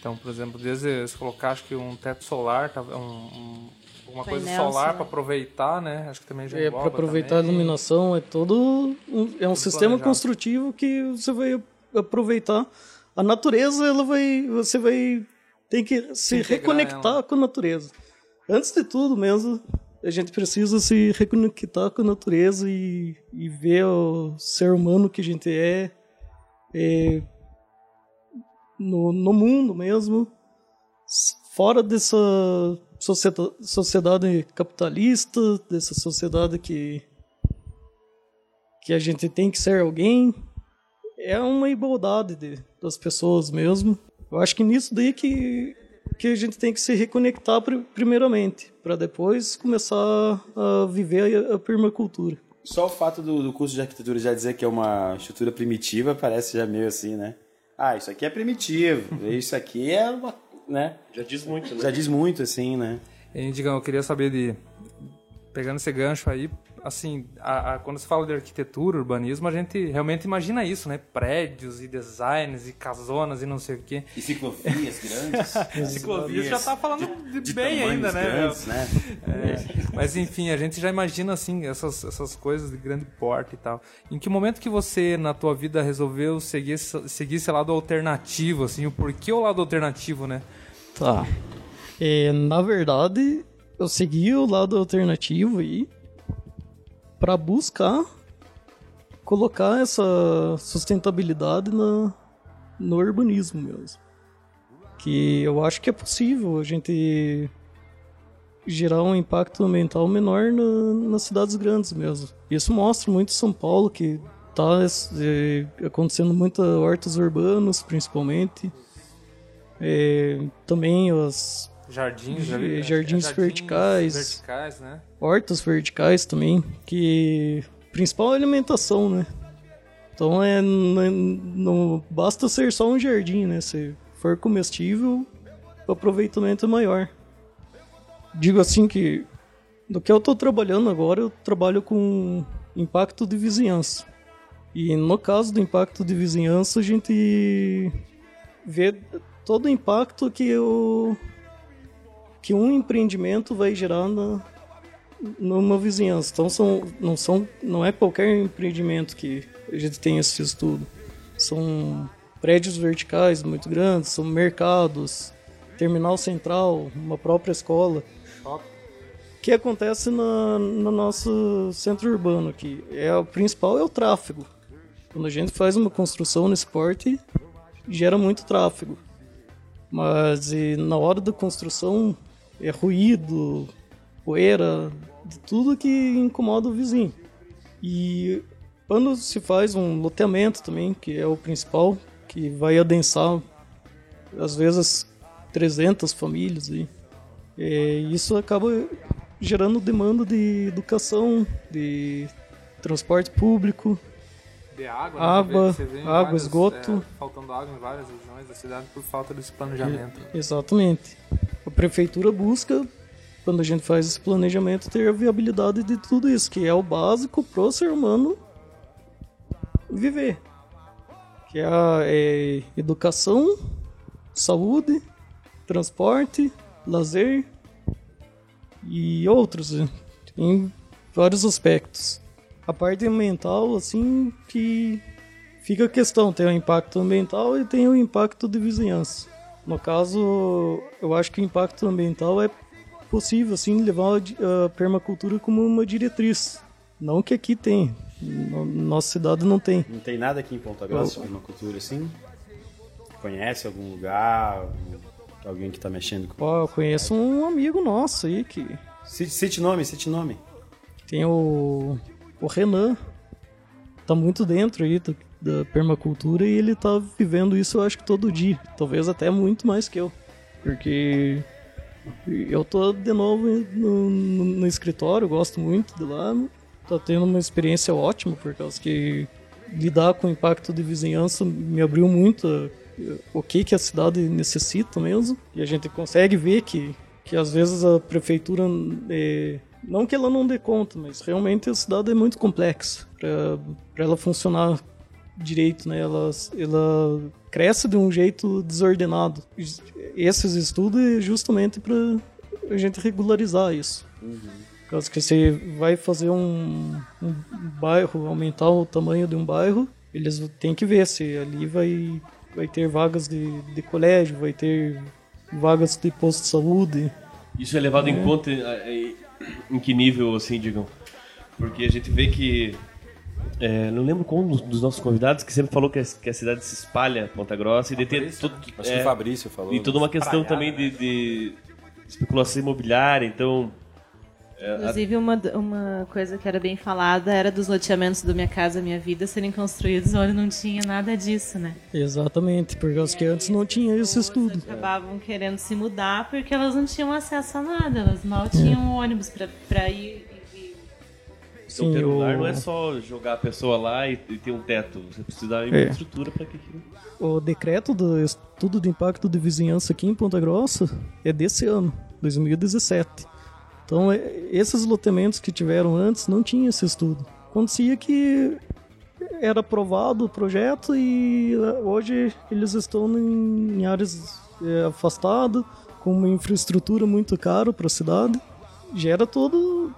Então, por exemplo, desde se colocar acho que um teto solar, tá- um, um, alguma coisa Painel solar para aproveitar, né? Acho que também já é engloba para aproveitar também. a iluminação é todo um, é um sistema planejado. construtivo que você vai aproveitar a natureza ela vai você vai tem que se reconectar ela. com a natureza antes de tudo mesmo a gente precisa se reconectar com a natureza e, e ver o ser humano que a gente é, é no, no mundo mesmo, fora dessa sociedade capitalista, dessa sociedade que, que a gente tem que ser alguém. É uma igualdade de, das pessoas mesmo. Eu acho que nisso daí que, que a gente tem que se reconectar pri- primeiramente, para depois começar a viver a, a permacultura. Só o fato do, do curso de arquitetura já dizer que é uma estrutura primitiva parece já meio assim, né? Ah, isso aqui é primitivo, isso aqui é uma, né? Já diz muito, né? Já diz muito assim, né? E, Digão, eu queria saber de. Pegando esse gancho aí, assim, a- a- quando se fala de arquitetura, urbanismo, a gente realmente imagina isso, né? Prédios e designs e casonas e não sei o quê. E ciclovias grandes. Ciclovias já tá falando de, de bem ainda, né? grandes, né? É, mas enfim, a gente já imagina assim essas, essas coisas de grande porte e tal. Em que momento que você na tua vida resolveu seguir esse, seguir esse lado alternativo, assim, o porquê o lado alternativo, né? Tá. É, na verdade, eu segui o lado alternativo aí para buscar colocar essa sustentabilidade na, no urbanismo mesmo. Que eu acho que é possível a gente gerar um impacto ambiental menor na- nas cidades grandes mesmo. Isso mostra muito São Paulo, que tá é, acontecendo muitas hortas urbanas, principalmente. É, também as Jardins, Eh, vi, jardins verticais. verticais, né? hortas verticais também, que principal é a alimentação, né? Então é não, não basta ser só um jardim, né? Se for comestível, o aproveitamento é maior. Digo assim que do que eu estou trabalhando agora, eu trabalho com impacto de vizinhança. E no caso do impacto de vizinhança, a gente vê todo o impacto que o que um empreendimento vai gerar na, numa vizinhança. Então são, não são, não é qualquer empreendimento que a gente tem esse estudo. São prédios verticais muito grandes, são mercados, terminal central, uma própria escola. Que acontece na, no nosso centro urbano aqui? É, o principal é o tráfego. Quando a gente faz uma construção nesse porte, gera muito tráfego. Mas na hora da construção é ruído, poeira, de tudo que incomoda o vizinho. E quando se faz um loteamento também, que é o principal, que vai adensar às vezes 300 famílias aí, é, isso acaba gerando demanda de educação, de transporte público, De água, Água, né? Em água, várias, esgoto. é, faltando água em várias regiões da cidade por falta desse planejamento. Exatamente. A prefeitura busca, quando a gente faz esse planejamento, ter a viabilidade de tudo isso, que é o básico pro ser humano viver. Que é a é educação, saúde, transporte, lazer e outros. Tem vários aspectos. A parte ambiental, assim, que fica a questão, tem o impacto ambiental e tem o impacto de vizinhança. No caso, eu acho que o impacto ambiental é possível, assim, levar a permacultura como uma diretriz. Não que aqui tem, na nossa cidade não tem. Não tem nada aqui em Ponta Grossa, uma cultura assim? Conhece algum lugar? Alguém que tá mexendo com. Ó, eu conheço um amigo nosso aí que Cite, cite nome, cite nome. tem o, o Renan, tá muito dentro aí da permacultura e ele tá vivendo isso eu acho que todo dia, talvez até muito mais que eu, porque eu tô de novo no, no- no escritório, gosto muito de lá, tá tendo uma experiência ótima por causa que lidar com o impacto de vizinhança me abriu muito o que que a cidade necessita mesmo e a gente consegue ver que que às vezes a prefeitura é, não que ela não dê conta, mas realmente a cidade é muito complexa para ela funcionar direito, né? Ela, ela cresce de um jeito desordenado. Esses estudos é justamente para a gente regularizar isso. Por causa que você vai fazer um, um bairro, aumentar o tamanho de um bairro, eles têm que ver se ali vai, vai ter vagas de, de colégio, vai ter vagas de posto de saúde, Isso é levado em conta eh, em que nível, assim, digam? Porque a gente vê que. é, não lembro qual dos- dos nossos convidados que sempre falou que a, que a cidade se espalha, Ponta Grossa, e de ter tudo. Acho é, que o Fabrício falou. E toda uma questão também de, de especulação imobiliária, então. É, a- Inclusive, uma, uma coisa que era bem falada era dos loteamentos do Minha Casa Minha Vida serem construídos onde não tinha nada disso, né? Exatamente, por causa que antes não tinha esse estudo. Acabavam querendo se mudar porque elas não tinham acesso a nada, elas mal tinham ônibus pra, pra ir e então, ter um o- lar não é só jogar a pessoa lá e, e ter um teto. Você precisa de É. infraestrutura para que aquilo. O decreto do estudo de impacto de vizinhança aqui em Ponta Grossa é desse ano, 2017. Então, é- esses loteamentos que tiveram antes não tinha esse estudo. Acontecia que era aprovado o projeto e eh, hoje eles estão em, áreas eh, afastadas, com uma infraestrutura muito cara para a cidade. Gera todo,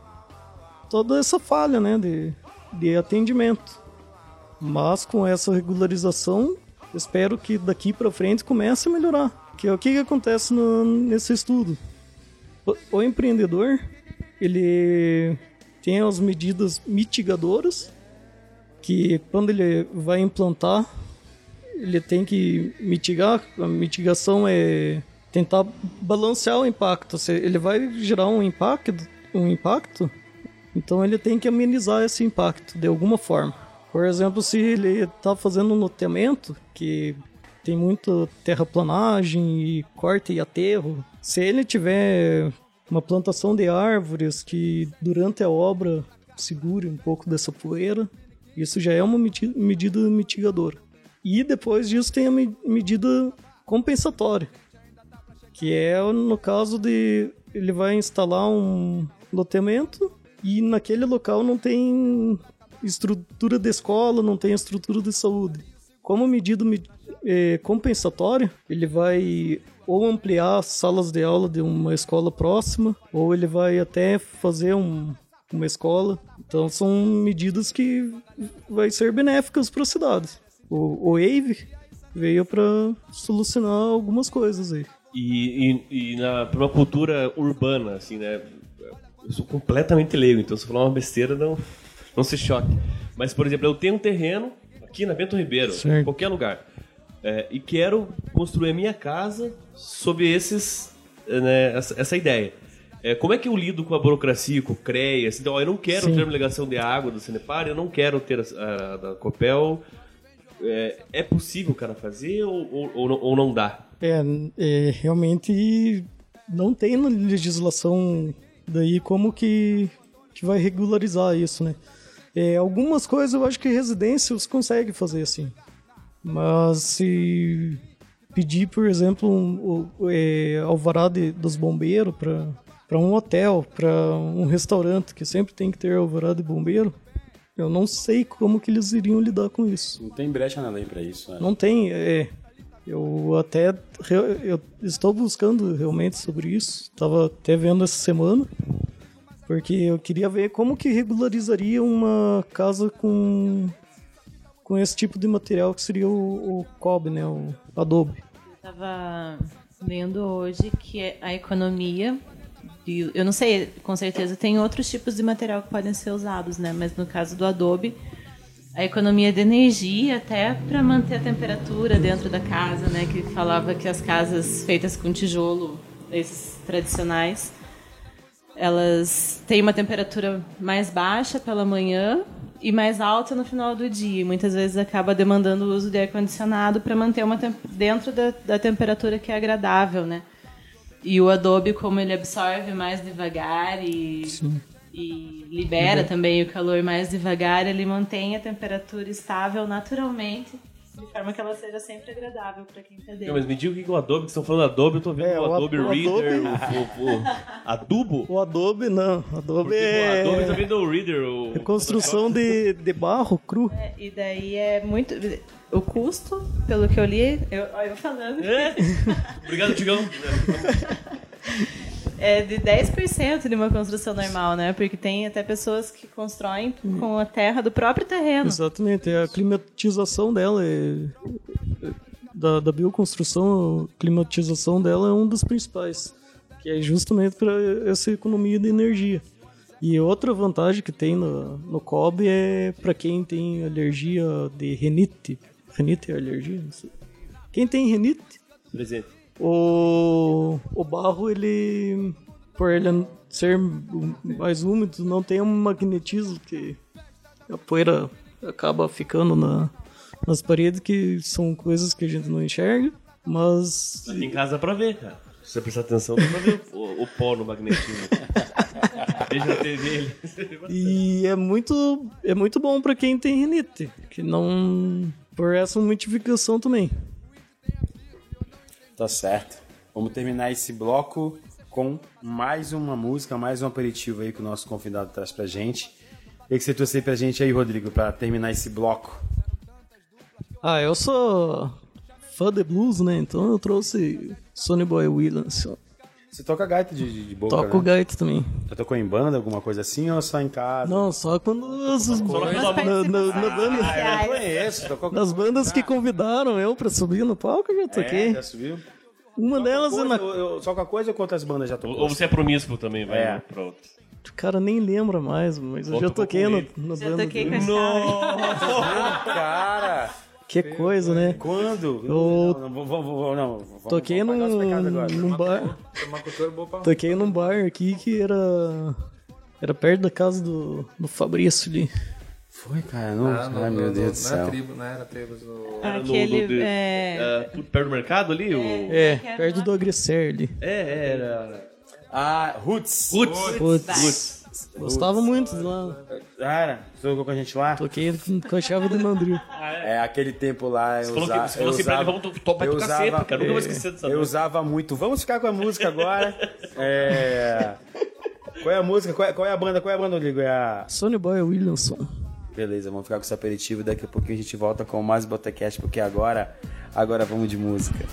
toda essa falha né, de, de atendimento. Mas com essa regularização, espero que daqui para frente comece a melhorar. Que é o que, que acontece no- nesse estudo? O, empreendedor, ele tem as medidas mitigadoras, que quando ele vai implantar, ele tem que mitigar. A mitigação é tentar balancear o impacto. Se ele vai gerar um impacto, um impacto, então ele tem que amenizar esse impacto de alguma forma. Por exemplo, se ele está fazendo um loteamento que tem muita terraplanagem e corte e aterro, se ele tiver uma plantação de árvores que durante a obra segure um pouco dessa poeira, isso já é uma medida mitigadora. E depois disso tem a me- medida compensatória, que é no caso de ele vai instalar um loteamento e naquele local não tem estrutura de escola, não tem estrutura de saúde. Como medida eh, compensatória, ele vai ou ampliar as salas de aula de uma escola próxima, ou ele vai até fazer um- uma escola. Então são medidas que vai ser benéficas para a cidade. O, o AVE veio para solucionar algumas coisas aí. E, e, e na, pra uma cultura urbana, assim, né? Eu sou completamente leigo, então se eu falar uma besteira, não, não se choque. Mas, por exemplo, eu tenho um terreno aqui na Bento Ribeiro, Certo. em qualquer lugar, é, e quero construir a minha casa sob esses, é, né, essa, essa ideia. É, como é que eu lido com a burocracia, com o CREA? Assim, então, ó, eu não quero Sim. ter uma ligação de água do Cenepar, eu não quero ter a, a da Copel. É, é possível o cara fazer ou, ou, ou não, ou não dá? É, é, realmente não tem legislação daí como que, que vai regularizar isso, né? É, algumas coisas eu acho que residências consegue fazer assim. Mas se pedir, por exemplo, um, o- é, alvará de, dos bombeiros para um hotel, para um restaurante, que sempre tem que ter alvará de bombeiro, eu não sei como que eles iriam lidar com isso. Não tem brecha na lei pra isso, né? Não tem, é. Eu até eu estou buscando realmente sobre isso. Estava até vendo essa semana, porque eu queria ver como que regularizaria uma casa com com esse tipo de material que seria o, o COB, né, o Adobe. Tava lendo hoje que é a economia. de- eu não sei, com certeza tem outros tipos de material que podem ser usados, né? Mas no caso do Adobe, a economia de energia até para manter a temperatura dentro da casa, né? Que falava que as casas feitas com tijolo, esses tradicionais, elas têm uma temperatura mais baixa pela manhã e mais alta no final do dia. Muitas vezes acaba demandando o uso de ar-condicionado para manter uma dentro da, da temperatura que é agradável, né? E o Adobe, como ele absorve mais devagar e, e libera também o calor mais devagar, ele mantém a temperatura estável naturalmente, de forma que ela seja sempre agradável para quem está Não, mas me diga o que é o Adobe, que estão falando Adobe, eu tô vendo É, o o Adobe Ad- o Reader, Adobe- o, o, o Adubo. O Adobe não, Adobe Porque é, o Adobe também do Reader. O... é construção de, de barro cru. E daí é muito. O custo, pelo que eu li, eu, eu falando, É. Obrigado, Tigão. é de 10% de uma construção normal, né? Porque tem até pessoas que constroem com a terra do próprio terreno. Exatamente, é a climatização dela é, é- da, da bioconstrução, a climatização dela é um dos principais. que é justamente para essa economia de energia. E outra vantagem que tem no, no cobre é para quem tem alergia de renite. Renite é alergia? Não sei. Quem tem renite, Presente. O, o barro, ele, por ele ser mais úmido, não tem um magnetismo que a poeira acaba ficando na, nas paredes, que são coisas que a gente não enxerga, mas Aqui em casa dá pra ver, cara. Se você prestar atenção, dá pra ver o, o pó no magnetismo. Veja a TV ele. E é muito, é muito bom pra quem tem rinite, que não. Por essa modificação também. Tá certo. Vamos terminar esse bloco com mais uma música, mais um aperitivo aí que o nosso convidado traz pra gente. O que você trouxe aí pra gente aí, Rodrigo, pra terminar esse bloco? Ah, eu sou fã de blues, né? Então eu trouxe Sonny Boy Williams. Você toca gaita de, de, de boca, Toco né? gaita também. Já tocou em banda, alguma coisa assim, ou só em casa? Não, só quando as, Só na, na- banda- Ah, eu conheço. Tocou nas bandas que convidaram eu pra subir no palco, eu já toquei. É, já subiu? Uma delas é Coisa, na... eu- eu- só com a coisa ou com outras bandas já Ou tocou? ou você é promíscuo também, vai É. né, pra outro. O cara nem lembra mais, mas eu já toquei no, na Já banda. toquei com dele. a chave. Cara, Que coisa, né? quando? Eu- Não, não, não, vamos, Toquei num, agora. num bar. Toquei num bar aqui que era. Era perto da casa do, do Fabrício ali. Foi, cara, não, Ah, no- ai meu no- Deus do Não céu. era tribo, não era tribos no... Era no- Aquele, no de- é... é, perto do mercado ali? O... É, era perto do Agresser ali. É, era. Ah, Roots. Putz! Putz, gostava muito de lá. Cara, você tocou com a gente lá? Toquei com- com a chave do Mandril. É, aquele tempo lá eu Você falou, usava... que, você falou assim pra ele, vamos to- topar eu do cacete, usava- cara. Nunca vou esquecer dessa Eu usava muito. Vamos ficar com a música agora. É... Qual é a música? Qual é, qual é a banda? Qual é a banda, Rodrigo? É a... Sonny Boy Williamson. Beleza, vamos ficar com esse aperitivo. Daqui a pouquinho a gente volta com mais Botecast, porque agora, agora vamos de música.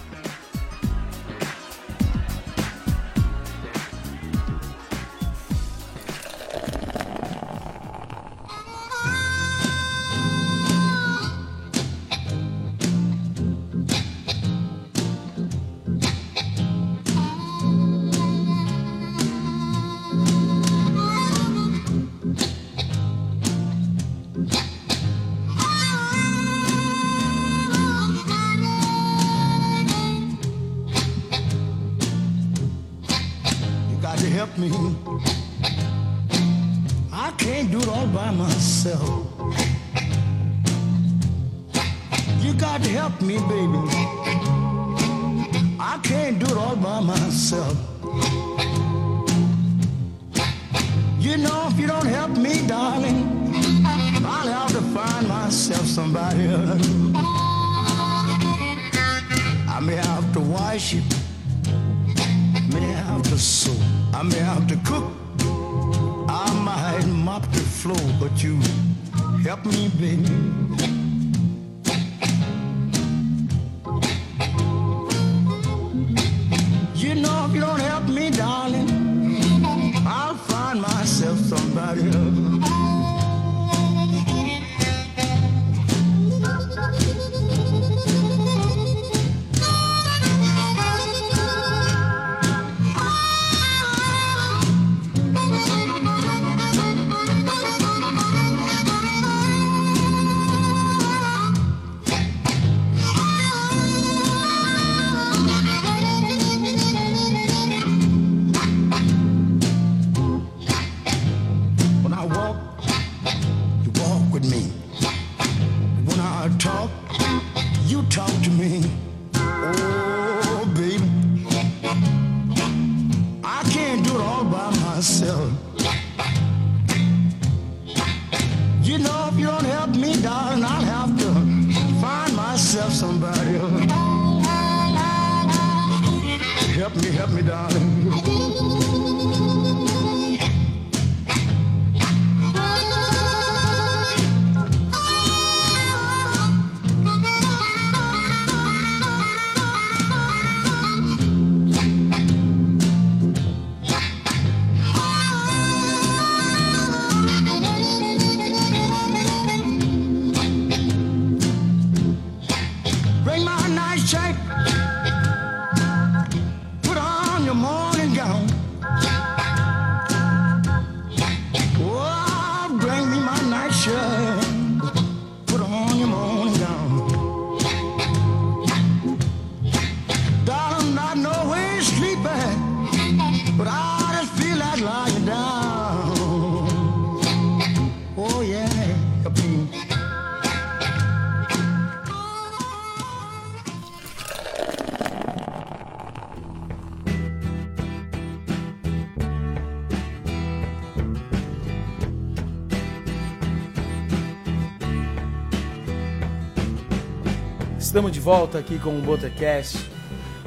Volta aqui com o Botecast.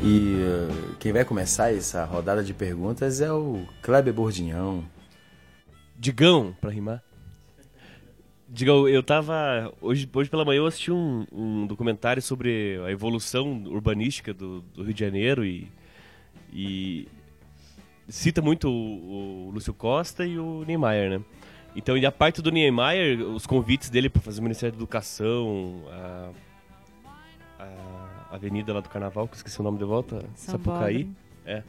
E uh, quem vai começar essa rodada de perguntas é o Kleber Bordinhão. Digão, pra rimar. Digão, eu tava. Hoje, hoje pela manhã eu assisti um, um documentário sobre a evolução urbanística do, do Rio de Janeiro e. e cita muito o, o Lúcio Costa e o Niemeyer, né? Então, e a parte do Niemeyer, os convites dele para fazer o Ministério da Educação, a, a avenida lá do Carnaval, que eu esqueci o nome de volta, São Sapucaí. É.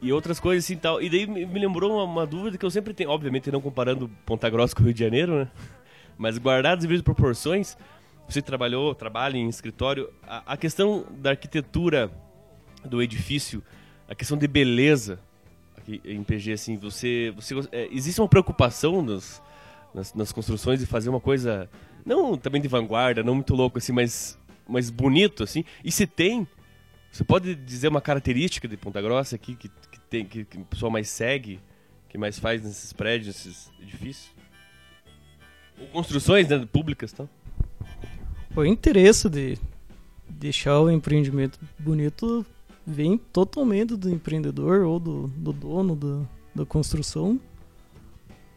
E outras coisas assim tal. E daí me lembrou uma, uma dúvida que eu sempre tenho, obviamente não comparando Ponta Grossa com o Rio de Janeiro, né? Mas guardadas as devidas proporções, você trabalhou, trabalha em escritório, a, a questão da arquitetura do edifício, a questão de beleza aqui em PG, assim, você, você é, existe uma preocupação nas, nas, nas construções de fazer uma coisa não também de vanguarda, não muito louco assim, mas mas bonito assim. E se tem, você pode dizer uma característica de Ponta Grossa aqui que, que tem que, que o pessoal mais segue, que mais faz nesses prédios, nesses edifícios? Ou construções né, públicas, tá? O interesse de deixar o empreendimento bonito vem totalmente do empreendedor ou do, do dono da, construção.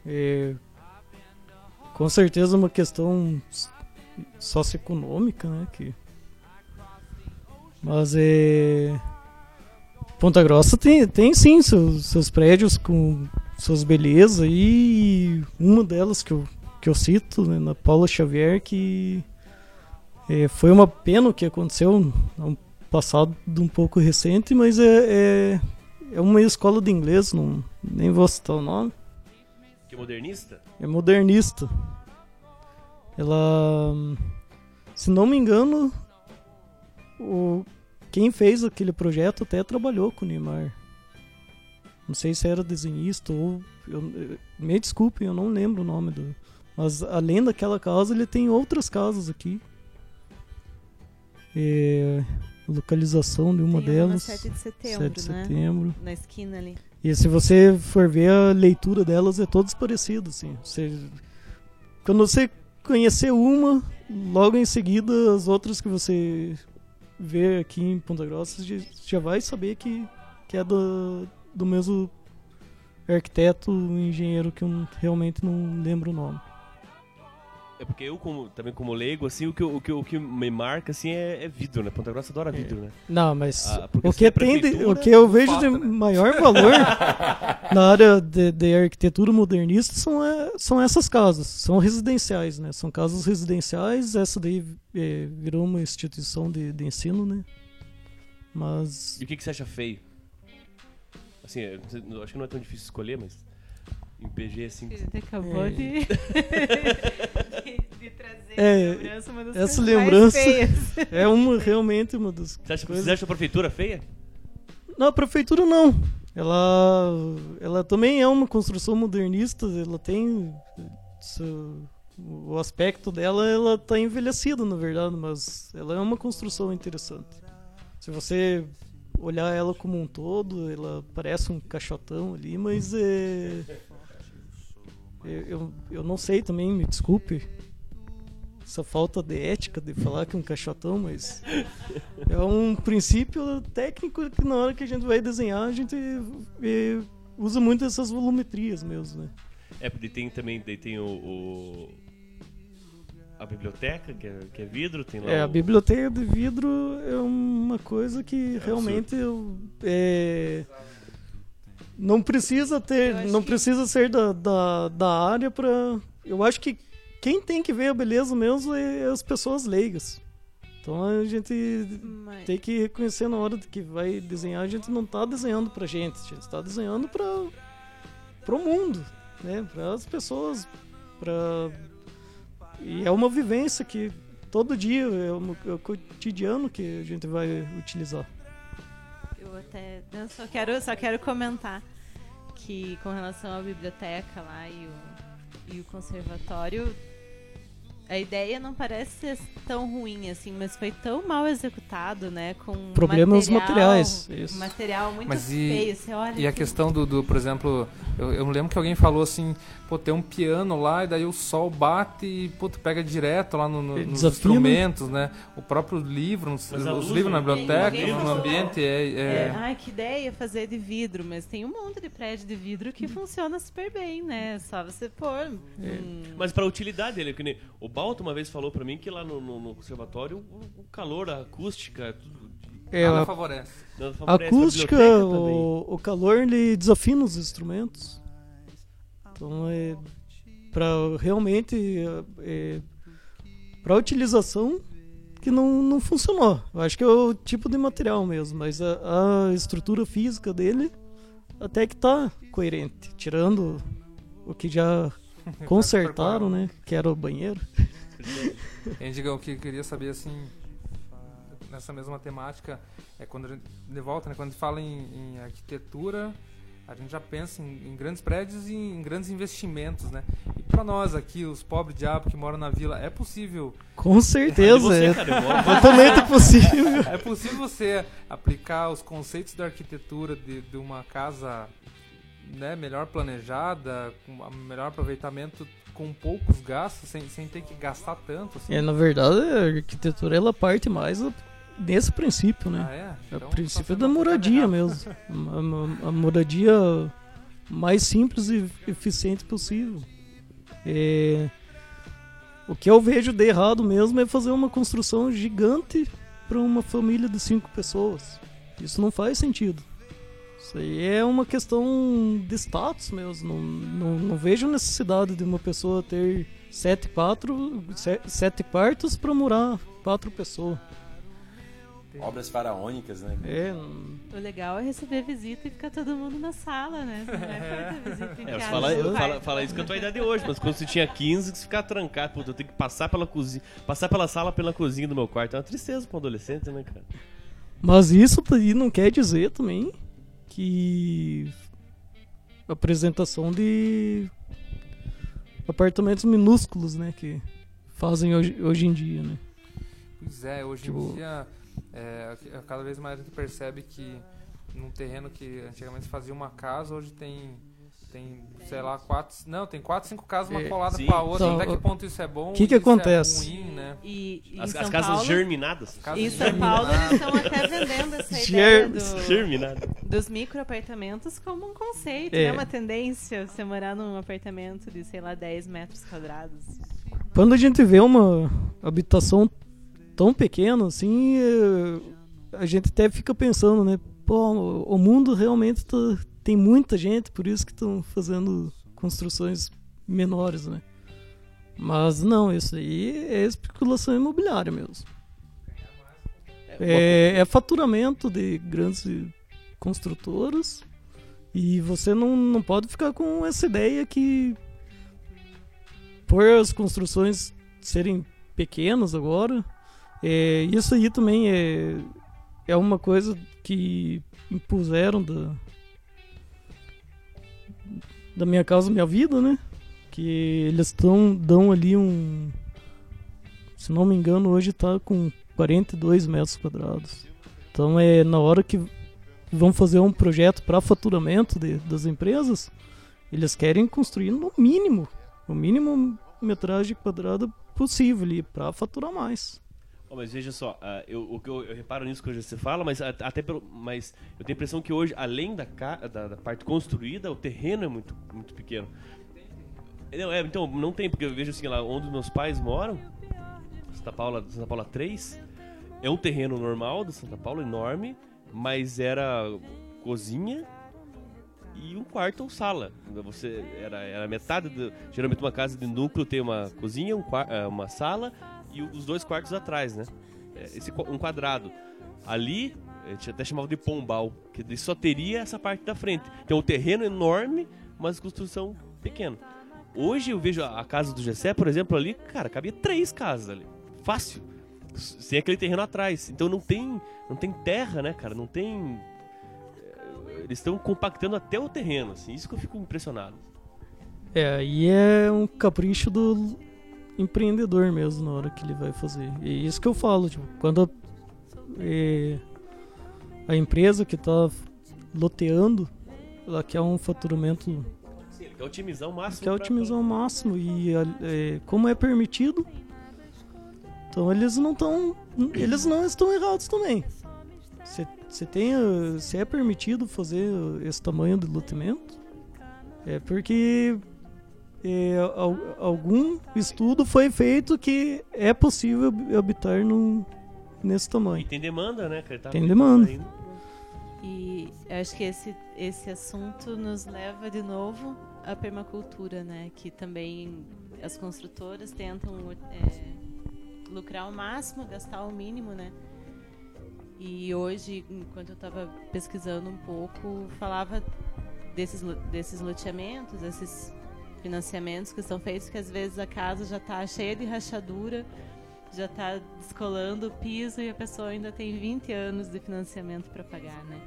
É, com certeza uma questão socioeconômica, né? Que, mas é. Ponta Grossa tem, tem sim seus, seus prédios com suas belezas e uma delas que eu, que eu cito, né, na Paula Xavier, que é, foi uma pena o que aconteceu no passado um pouco recente, mas é, é, é uma escola de inglês, não, nem vou citar o nome, Que modernista? é modernista. Ela, se não me engano, o, quem fez aquele projeto até trabalhou com o Neymar. Não sei se era desenhista ou. Eu, me desculpem, eu não lembro o nome do. Mas além daquela casa, ele tem outras casas aqui. É, localização de uma Tem delas. na 7 de setembro, 7 de né? setembro. Na esquina ali. E se você for ver a leitura delas, é todos parecidos, assim. Você, quando você conhecer uma, logo em seguida as outras que você vê aqui em Ponta Grossa, já, já vai saber que, que é do, do mesmo arquiteto, engenheiro que eu realmente não lembro o nome. É porque eu, como, também como leigo, assim, o que, o que, o que me marca, assim, é, é vidro, né? Ponta Grossa adora vidro, né? Não, mas Ah, porque o que é tem de- o que eu vejo falta, de né? maior valor na área de, de arquitetura modernista são, é, são essas casas, são residenciais, né? São casas residenciais, essa daí é, virou uma instituição de, de ensino, né? Mas E o que, que você acha feio? Assim, eu acho que não é tão difícil escolher, mas em PG, assim... A gente acabou É. de, É, a lembrança, uma das essa coisas mais lembrança- feias. é uma realmente uma das Você acha, coisas. você acha a prefeitura feia? Não, a prefeitura não. Ela, ela também é uma construção modernista. Ela tem seu- o aspecto dela, ela tá envelhecida na verdade, mas ela é uma construção interessante. Se você olhar ela como um todo, ela parece um caixotão ali, mas é eu, eu, eu não sei também, me desculpe essa falta de ética de falar que é um caixotão, mas é um princípio técnico que na hora que a gente vai desenhar, a gente eh, usa muito essas volumetrias mesmo, né? É, porque tem também daí tem o, o- a biblioteca, que é, que é vidro, tem lá É, a o- biblioteca de vidro é uma coisa que realmente eu, é, não precisa ter, não que- precisa ser da, da, da área para. Eu acho que quem tem que ver a beleza mesmo é as pessoas leigas. Então a gente Mas- tem que reconhecer na hora que vai desenhar, a gente não tá desenhando pra gente, a gente tá desenhando para pro mundo, né? Para as pessoas, para e é uma vivência que todo dia é, uma- é o cotidiano que a gente vai utilizar. Eu até eu só quero, só quero comentar que com relação à biblioteca lá e o, e o conservatório, a ideia não parece ser tão ruim assim, mas foi tão mal montado, né? Com Problemas material, materiais, isso. Material muito Mas e- feio. Você olha E a que- questão do, do, por exemplo, eu, eu me lembro que alguém falou assim, pô, tem um piano lá e daí o sol bate e, pô, tu pega direto lá no, no- nos desafina. instrumentos, né? O próprio livro, os, a os livros na biblioteca, no ambiente, é... É, é- Ai, que ideia fazer de vidro, mas tem um monte de prédio de vidro que funciona super bem, né? Só você pôr. um- Mas pra utilidade dele, que nem o Balto uma vez falou pra mim que lá no, no- no conservatório o, o calor, a acústica, tudo. É, nada a favorece. não a favorece, acústica, biblioteca também. o, o calor, ele desafina os instrumentos. Então é para realmente é, para utilização que não, não funcionou. Eu acho que é o tipo de material mesmo, mas a, a estrutura física dele até que tá coerente, tirando o que já consertaram, né, que era o banheiro. Endigão, o que eu queria saber, assim, nessa mesma temática, é quando a gente, de volta, né, quando a gente fala em, em arquitetura, a gente já pensa em, em grandes prédios e em grandes investimentos, né? E para nós aqui, os pobres diabos que moram na vila, é possível, Com certeza, você, é cara, eu moro- totalmente possível. é possível você aplicar os conceitos da arquitetura de, de uma casa né, melhor planejada, com melhor aproveitamento, com poucos gastos, sem, sem ter que gastar tanto, assim? É, na verdade, a arquitetura ela parte mais desse princípio, né? Ah, é? É Então, o princípio tá da moradia mesmo. A, a- a moradia mais simples e eficiente possível. É, o que eu vejo de errado mesmo é fazer uma construção gigante para uma família de cinco pessoas. Isso não faz sentido. Isso aí é uma questão de status mesmo. Não, não, não vejo necessidade de uma pessoa ter sete, quatro, se- sete quartos para morar quatro pessoas. Obras faraônicas, né? É, O legal é receber visita e ficar todo mundo na sala, né? Você não vai fazer visita em É, casa. fala, quarto. fala isso com a tua idade hoje, mas quando você tinha 15, que você ficava trancado, puta, eu tenho que passar pela cozinha, passar pela sala pela cozinha do meu quarto. É uma tristeza pra um adolescente, né, cara? Mas isso aí não quer dizer também que apresentação de apartamentos minúsculos, né, que fazem hoje, hoje em dia, né? Pois é, hoje Tipo- em dia, é, cada vez mais a gente percebe que num terreno que antigamente fazia uma casa, hoje tem, tem sei lá, quatro, não, tem quatro, cinco casas, uma É, colada sim. com a outra, Então, até que o- ponto isso é bom, que que isso acontece? é ruim, né? E, e em As, São as casas Paulo, germinadas. Casas em São germinadas. Paulo eles estão até vendendo essa ideia do, Germinadas. dos microapartamentos como um conceito, É. né? Uma tendência você morar num apartamento de, sei lá, 10 metros quadrados. Quando a gente vê uma habitação tão pequena assim, é, a gente até fica pensando, né? Pô, o mundo realmente tá- tem muita gente, por isso que estão fazendo construções menores, né? Mas não, isso aí é especulação imobiliária mesmo. É, é faturamento de grandes construtoras e você não, não pode ficar com essa ideia que por as construções serem pequenas agora, é, isso aí também é, é uma coisa que impuseram da, da minha casa, minha vida, né? Que eles tão, dão ali um. Se não me engano, hoje tá com 42 metros quadrados. Então é na hora que vão fazer um projeto para faturamento de- das empresas, eles querem construir no mínimo, o mínimo metragem quadrada possível para faturar mais. Ó, mas veja só, ah, eu, o que eu, eu reparo nisso que você fala, mas até pelo, mas eu tenho a impressão que hoje, além da, da, da parte construída, o terreno é muito, muito pequeno. Não, é, então, não tem, porque eu vejo assim, lá onde meus pais moram, Santa Paula, Santa Paula 3, é um terreno normal do Santa Paula, enorme, mas era cozinha e um quarto ou sala. Você era, era metade do, geralmente uma casa de núcleo tem uma cozinha, um, eh, uma sala e os dois quartos atrás, né? É, Esse um quadrado. Ali a gente até chamava de pombal, que só teria essa parte da frente. Então o terreno é enorme, mas construção pequena. Hoje eu vejo a casa do Gessé, por exemplo, ali, cara, cabia três casas ali. Fácil. Sem aquele terreno atrás. Então não tem, não tem terra, né, cara? Não tem. eh, Eles estão compactando até o terreno, assim. Isso que eu fico impressionado. É, aí é um capricho do empreendedor mesmo na hora que ele vai fazer. E isso que eu falo, tipo, quando é, a empresa que está loteando, ela quer um faturamento Sim, quer otimizar o máximo. quer otimizar ao máximo e a- é, como é permitido, então eles não estão eles não estão errados também. Você tem a- se é permitido fazer esse tamanho de loteamento, é porque é, al- algum estudo foi feito que é possível hab- habitar no, nesse E tamanho. tem demanda, né? Tá Tem demanda. ainda. E acho que esse, esse assunto nos leva de novo à permacultura, né? Que também as construtoras tentam é, lucrar o máximo, gastar o mínimo, né? E hoje, enquanto eu estava pesquisando um pouco, falava desses, desses loteamentos, esses financiamentos que são feitos, que às vezes a casa já está cheia de rachadura, já está descolando o piso e a pessoa ainda tem 20 anos de financiamento para pagar, né?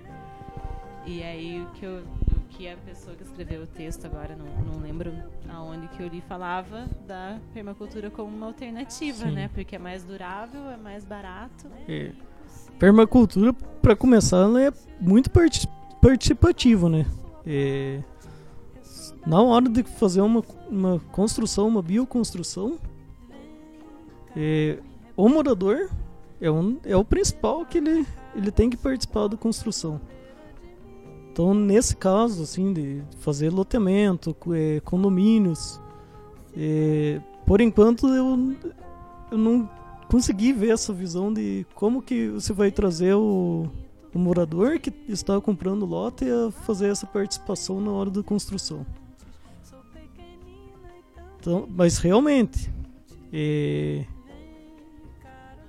E aí o que, eu, o que a pessoa que escreveu o texto agora, não, não lembro aonde que eu li, falava da permacultura como uma alternativa, Sim. né? Porque é mais durável, é mais barato. É, permacultura, para começar, ela é muito parti- participativa, né? É, na hora de fazer uma, uma construção, uma bioconstrução, é, o morador é, um, é o principal que ele, ele tem que participar da construção. Então, nesse caso, assim, de fazer loteamento, é, condomínios, é, por enquanto eu, eu não consegui ver essa visão de como que você vai trazer o, o morador que está comprando lote a fazer essa participação na hora da construção. Então, mas realmente, é,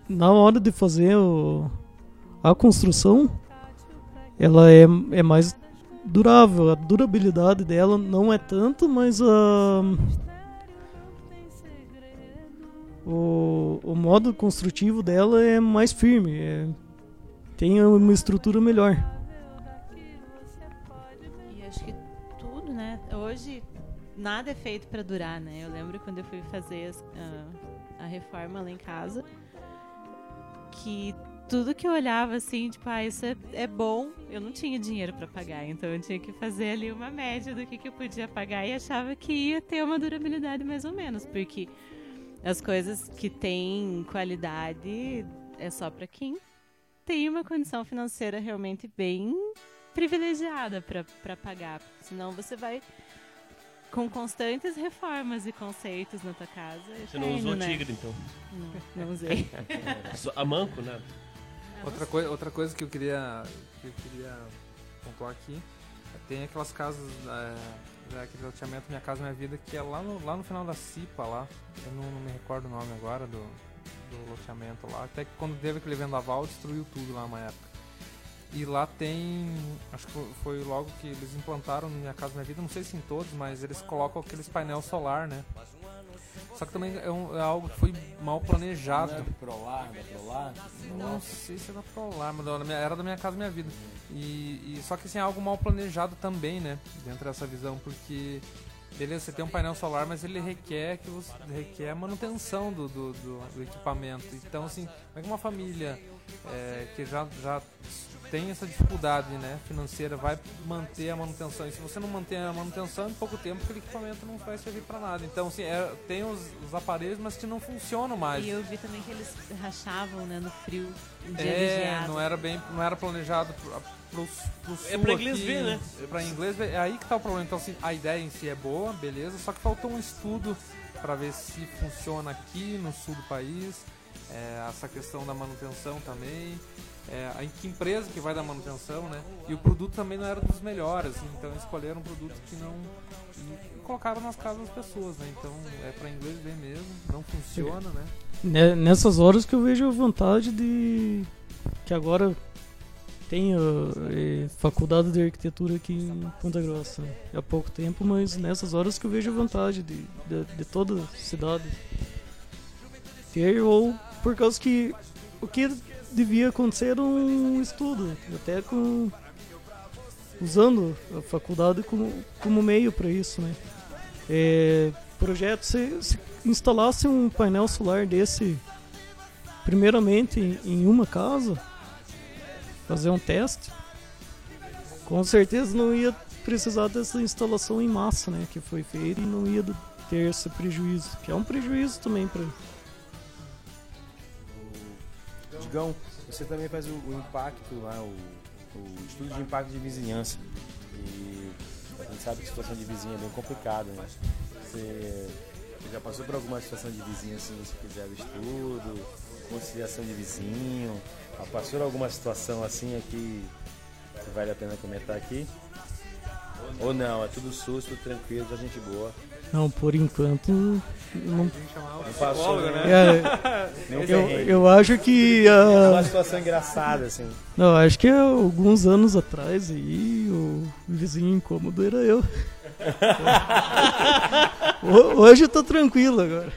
na hora de fazer o- a construção, ela é, é mais durável. A durabilidade dela não é tanto, mas a o, o modo construtivo dela é mais firme, é- tem uma estrutura melhor. E acho que tudo, né? Hoje nada é feito para durar, né? Eu lembro quando eu fui fazer as- a, a reforma lá em casa, que tudo que eu olhava assim, tipo, ah, isso é, é bom, eu não tinha dinheiro para pagar, então eu tinha que fazer ali uma média do que, que eu podia pagar e achava que ia ter uma durabilidade mais ou menos, porque as coisas que têm qualidade é só para quem tem uma condição financeira realmente bem privilegiada para pagar. Senão você vai com constantes reformas e conceitos na tua casa. Você não usou né? tigre, então. Não, não usei. A manco, né? Outra, coi outra coisa que eu queria que eu queria pontuar aqui tem aquelas casas é, aquele loteamento Minha Casa Minha Vida que é lá no, lá no final da Cipa lá eu não, não me recordo o nome agora do, do loteamento lá até que quando teve aquele vendaval destruiu tudo lá uma época e lá tem acho que foi- logo que eles implantaram no Minha Casa Minha Vida não sei se em todos mas eles colocam aqueles painel solar né só que também é, um- é algo que foi mal planejado Prolar, da Prolar? não sei se era Prolar, mas era da minha casa minha vida. E, e- só que assim, é algo mal planejado também, né? Dentro dessa visão, porque beleza, você tem um painel solar, mas ele requer que você requer manutenção do, do, do- do equipamento. Então assim, como é que uma família é, que já, já tem essa dificuldade né, financeira vai manter a manutenção? E se você não mantém a manutenção, em pouco tempo aquele equipamento não vai servir para nada. Então assim, é- tem os, os aparelhos, mas que não funcionam mais. E eu vi também que eles rachavam, né, no frio, em dia É, vigiado. não era bem, não era planejado pro, pro, pro sul É pra inglês aqui, ver, né? Pra inglês ver, é aí que tá o problema. Então, assim, a ideia em si é boa, beleza, só que faltou um estudo pra ver se funciona aqui no sul do país, é, essa questão da manutenção também, é, a, que empresa que vai dar manutenção, né? E o produto também não era dos melhores, então escolheram um produto que não. E colocaram nas casas das pessoas, né? Então é pra inglês ver mesmo, não funciona, né? Ne- Nessas horas que eu vejo a vantagem de que agora tem eh, faculdade de arquitetura aqui em Ponta Grossa há pouco tempo, mas nessas horas que eu vejo a vantagem de, de, de toda cidade ter ou por causa que o que devia acontecer um estudo até com usando a faculdade como, como meio para isso, né? É, projeto se, se instalasse um painel solar desse primeiramente em, uma casa fazer um teste, com certeza não ia precisar dessa instalação em massa, né? Que foi feita e não ia ter esse prejuízo. Que é um prejuízo também para Digão, você também faz o, o impacto lá, o, o estudo de impacto de vizinhança. E a gente sabe que a situação de vizinha é bem complicada, né? Você, já passou por alguma situação de vizinho assim, você fizer o estudo, conciliação de vizinho? Passou por alguma situação assim aqui que vale a pena comentar aqui? Ou não, é tudo susto, tranquilo, só gente boa. Não, por enquanto não passou né? É, eu, eu acho que É ah, uma situação engraçada, assim. não, acho que há alguns anos atrás aí o vizinho incômodo era eu. Ho- Hoje eu tô tranquilo agora.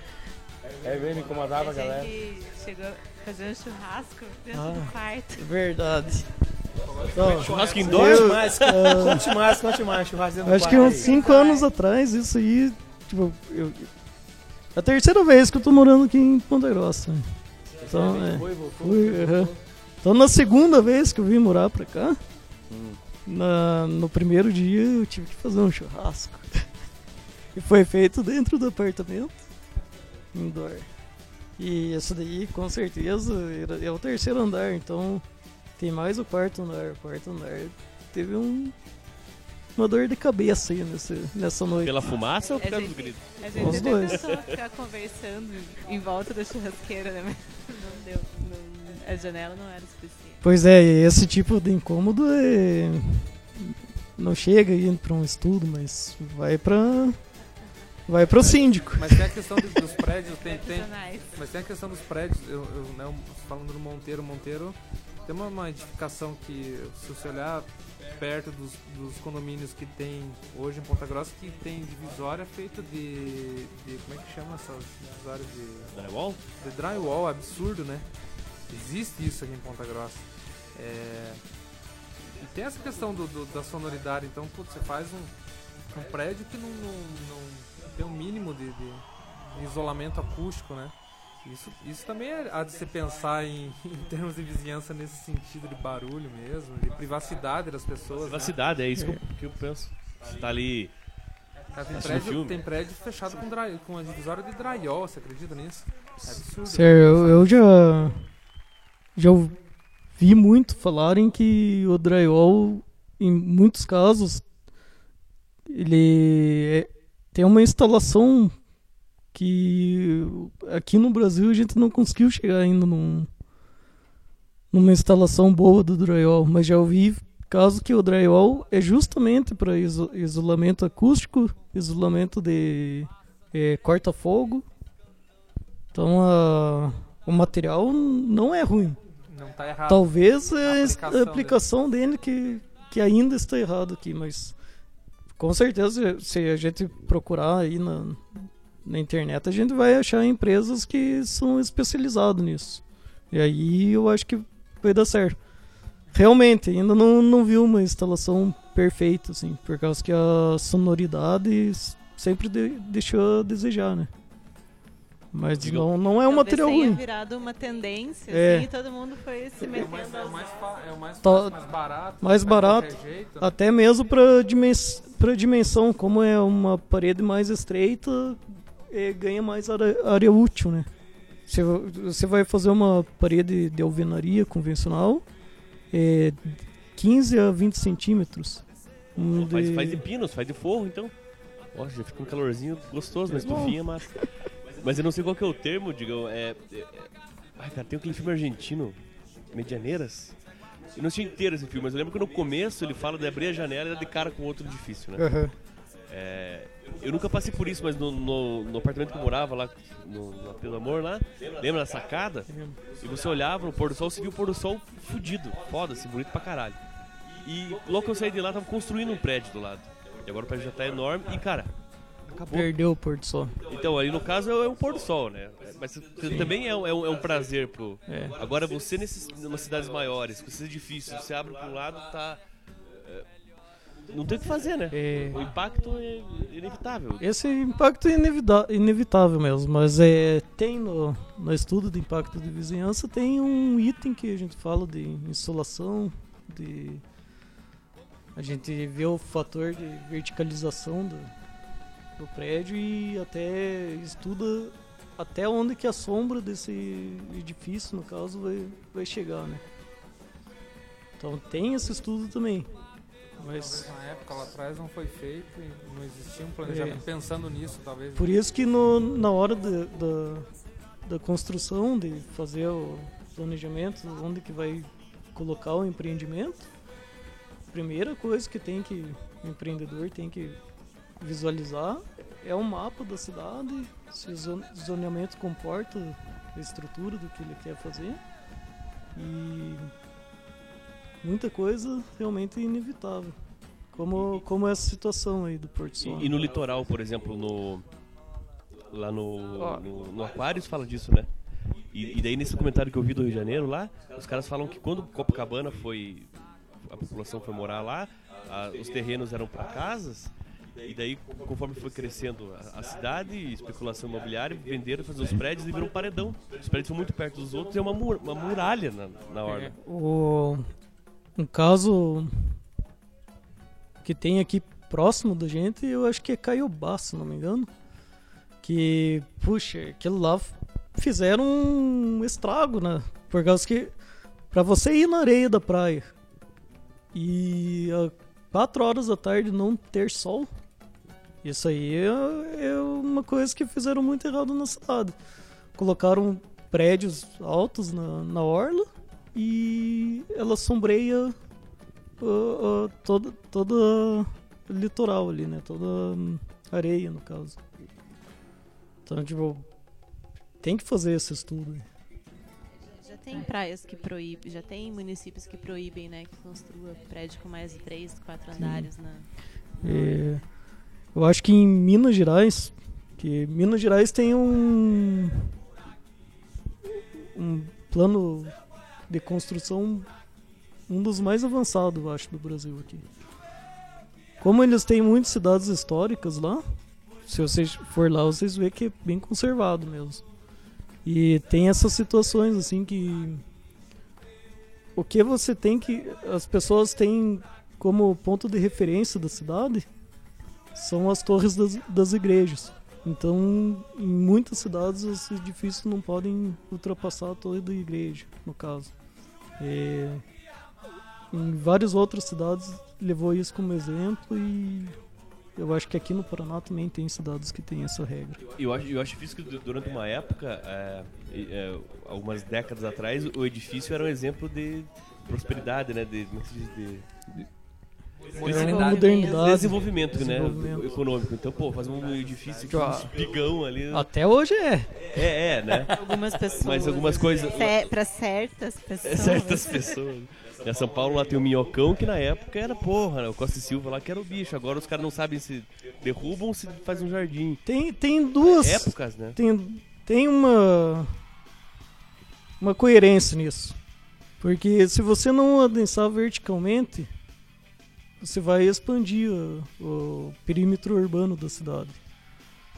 É bem, me incomodava a A galera. gente chegou a fazer um churrasco dentro Ah. do quarto. É verdade. Então, Churrasco eu- indoor? Mas, ah, conte mais, conte mais, churrasco acho que uns. 5 anos atrás, isso aí, tipo, eu, é a terceira vez que eu tô morando aqui em Ponta Grossa. Então, é. Foi, voltou. Fui. Então na segunda vez que eu vim morar pra cá, na- no primeiro dia eu tive que fazer um churrasco. e foi feito dentro do apartamento, indoor. E essa daí com certeza era- é o terceiro andar, então tem mais o quarto andar. O quarto andar teve um, uma dor de cabeça aí nessa, nessa noite. Pela fumaça ou por É, causa dos gritos? A Os gente até dois. ficar conversando em volta da churrasqueira, né? Mas não deu. não- a janela não era suficiente. Pois é, esse tipo de incômodo é... não chega aí pra um estudo, mas vai pra vai pro síndico. Mas tem a questão dos, dos prédios, tem, tem, mas tem a questão dos prédios, eu, eu, né, falando do Monteiro, Monteiro tem uma, uma edificação que, se você olhar perto dos, dos condomínios que tem hoje em Ponta Grossa, que tem divisória feita de, de como é que chama essas divisórias de Drywall? de drywall, absurdo, né? Existe isso aqui em Ponta Grossa. É, E tem essa questão do, do- da sonoridade, então putz, você faz um, um prédio que não, não, não tem um mínimo de, de- de isolamento acústico, né? Isso, isso também é, há de se pensar em, em termos de vizinhança nesse sentido de barulho mesmo, de privacidade das pessoas. Né? Privacidade, é isso que eu, que eu penso. Você tá ali. Cara, tem, Assistindo prédio, filme. tem prédio fechado com, dry, com a divisória de drywall, você acredita nisso? É absurdo. Sério, eu, eu já já vi muito falarem que o drywall em muitos casos ele é- tem uma instalação que aqui no Brasil a gente não conseguiu chegar ainda num, numa instalação boa do drywall, mas já ouvi caso que o drywall é justamente para isolamento acústico, isolamento de eh, corta-fogo. Então a- o material não é ruim. Não tá errado. Talvez A é aplicação a aplicação dele que, que ainda está errado aqui, mas com certeza se a gente procurar aí na, na internet a gente vai achar empresas que são especializadas nisso. E aí eu acho que vai dar certo. Realmente, ainda não, não vi uma instalação perfeita, assim, por causa que a sonoridade sempre de- deixou a desejar, né? Mas não, não é um material ruim. virado uma tendência, É. assim, e todo mundo foi se É o metendo mais, é o mais, é o mais, Tá- mais barato. mais de barato. jeito, né? Até mesmo para dimens pra dimensão, como é uma parede mais estreita, ganha mais área, área útil, né? Se vo- você vai fazer uma parede de alvenaria convencional, é 15 a 20 centímetros. Um Faz, de- faz de pinos, faz de forro, então. Ó, já fica um calorzinho gostoso na estufinha, mas. Mas eu não sei qual que é o termo, digam. É, é- é- Ai, cara, tem aquele filme argentino, Medianeiras. Eu não sei inteiro esse filme, mas eu lembro que no começo ele fala de abrir a janela e dar de cara com outro edifício, né? Aham. É, eu nunca passei por isso, mas no, no- no apartamento que eu morava lá, no, no Apelo Amor lá, lembra da sacada? E você olhava no pôr do sol, você via o pôr do sol fudido, foda, assim, bonito pra caralho. E logo que eu saí de lá, tava construindo um prédio do lado. E agora o prédio já tá enorme e, cara, acabou. Perdeu o pôr do sol. Então, ali no caso é um pôr do sol, né? Mas também é um, é um- é um prazer pro. É. Agora você nesses, nas cidades maiores, com esses edifícios, você abre pra um lado, tá. Não tem o que fazer, né? É. O impacto é inevitável. Esse impacto é inevitável mesmo, mas é, tem no, no estudo de impacto de vizinhança tem um item que a gente fala de insolação, de a gente vê o fator de verticalização do, do prédio e até estuda até onde que a sombra desse edifício, no caso, vai, vai chegar, né? Então tem esse estudo também. Mas Talvez na época lá atrás não foi feito e não existia um planejamento pensando nisso, talvez. Por isso que no, na hora de- da, da construção, de fazer o planejamento, onde que vai colocar o empreendimento, a primeira coisa que tem que o empreendedor tem que visualizar é o mapa da cidade, se o zo- zoneamento comporta a estrutura do que ele quer fazer. E muita coisa realmente é inevitável. Como, como essa situação aí do Porto Sol. E, e no litoral, por exemplo, no lá no, no, no Aquários fala disso, né? E, e daí nesse documentário que eu vi do Rio de Janeiro lá, os caras falam que quando Copacabana foi a população foi morar lá, a- os terrenos eram para casas. E daí, conforme foi crescendo a, a cidade, especulação imobiliária, venderam, fazer os prédios e viram um paredão. Os prédios são muito perto dos outros e é uma, mur- uma muralha na, na orla. O, um caso que tem aqui próximo da gente, eu acho que é Caiobá, se não me engano. Que, puxa, aquilo lá fizeram um estrago, né? Por causa que, pra você ir na areia da praia e a 4 horas da tarde não ter sol, isso aí é, é uma coisa que fizeram muito errado na cidade. Colocaram prédios altos na, na orla e ela sombreia ah, ah, toda, toda o litoral ali, né? Toda hum, areia, no caso. Então, tipo, tem que fazer esse estudo. aí. Já tem praias que proíbem, já tem municípios que proíbem, né, que construa prédio com mais de três, quatro andares na. É, eu acho que em Minas Gerais, que Minas Gerais tem um um plano de construção um dos mais avançados, eu acho, do Brasil aqui. Como eles têm muitas cidades históricas lá, se vocês for lá, vocês vê que é bem conservado mesmo. E tem essas situações assim que o que você tem que as pessoas têm como ponto de referência da cidade são as torres das, das igrejas. Então, em muitas cidades, os edifícios não podem ultrapassar a torre da igreja, no caso. É, em várias outras cidades levou isso como exemplo e eu acho que aqui no Paraná também tem cidades que têm essa regra. Eu acho, eu acho difícil que du- durante uma época, é, e, é, algumas décadas atrás, o edifício era um exemplo de prosperidade, né? De, é diz? De, de Modernidade. Modernidade. desenvolvimento, né? Desenvolvimento. Econômico. Então, pô, fazer um edifício, tipo, Ah. um espigão ali. Até hoje é. É, é, né? Algumas pessoas. Mas algumas coisas. Ce- pra certas pessoas. É certas pessoas. Em São Paulo lá tem o Minhocão, que na época era porra, né? O Costa e Silva lá que era o bicho. Agora os caras não sabem se derrubam ou se faz um jardim. Tem, tem duas. Épocas, né? tem, tem uma uma coerência nisso. Porque se você não adensar verticalmente, você vai expandir o, o perímetro urbano da cidade.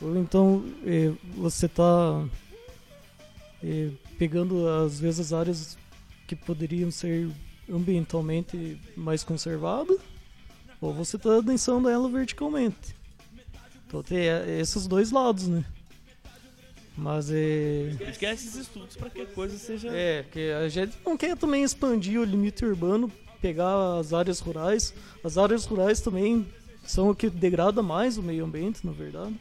Ou então eh, você está pegando às vezes áreas que poderiam ser ambientalmente mais conservadas, ou você está adensando ela verticalmente. Então tem eh, esses dois lados, né? Mas é. É esses estudos pra que a coisa seja. É, porque a gente não quer também expandir o limite urbano, pegar as áreas rurais. As áreas rurais também são o que degrada mais o meio ambiente, na verdade.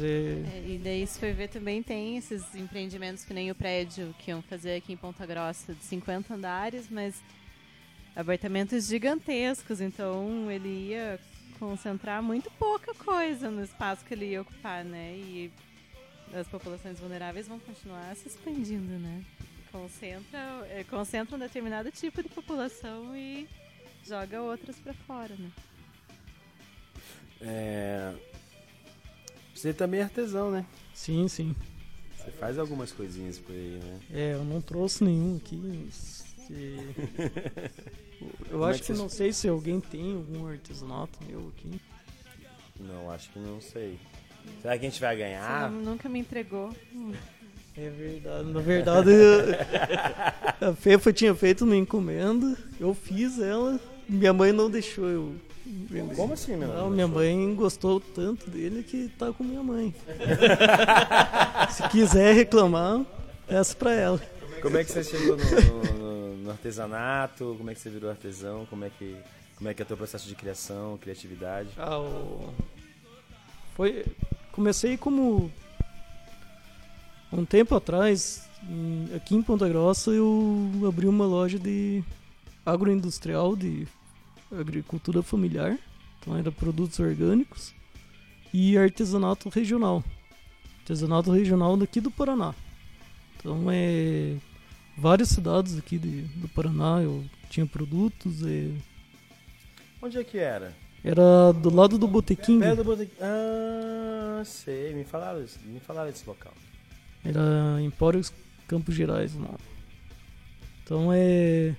É. É, e daí, se for ver, também tem esses empreendimentos que nem o prédio que iam fazer aqui em Ponta Grossa de 50 andares, mas apartamentos gigantescos, então ele ia concentrar muito pouca coisa no espaço que ele ia ocupar, né? E as populações vulneráveis vão continuar se expandindo, né? Concentra, é, concentra um determinado tipo de população e joga outras pra fora, né? É... Você também é artesão, né? Sim, sim. Você faz algumas coisinhas por aí, né? É, eu não trouxe nenhum aqui. mas, é, Eu é acho que que vocês- não sei se alguém tem algum artesanato meu aqui. Não, acho que não sei. Será que a gente vai Você ganhar? não- nunca me entregou. É verdade. Na verdade, a Fefa tinha feito uma encomenda, eu fiz ela, minha mãe não deixou eu vender. Como assim, meu? Não, minha mãe gostou tanto dele que tá com minha mãe. Se quiser reclamar, peço pra ela. Como é que você chegou no, no- no- artesanato? Como é que você virou artesão? Como é que, como é, que é o teu processo de criação, criatividade? Ah, o- Foi... Comecei como... Um tempo atrás, em- aqui em Ponta Grossa, eu abri uma loja de agroindustrial de agricultura familiar. Então era produtos orgânicos e artesanato regional. Artesanato regional daqui do Paraná. Então é várias cidades aqui de, do Paraná eu tinha produtos. é, Onde é que era? era do lado do Botequim. Perto do botequim. Ah, sei. Me falaram, me falaram desse local. Era Empórios Campos Gerais. Então é.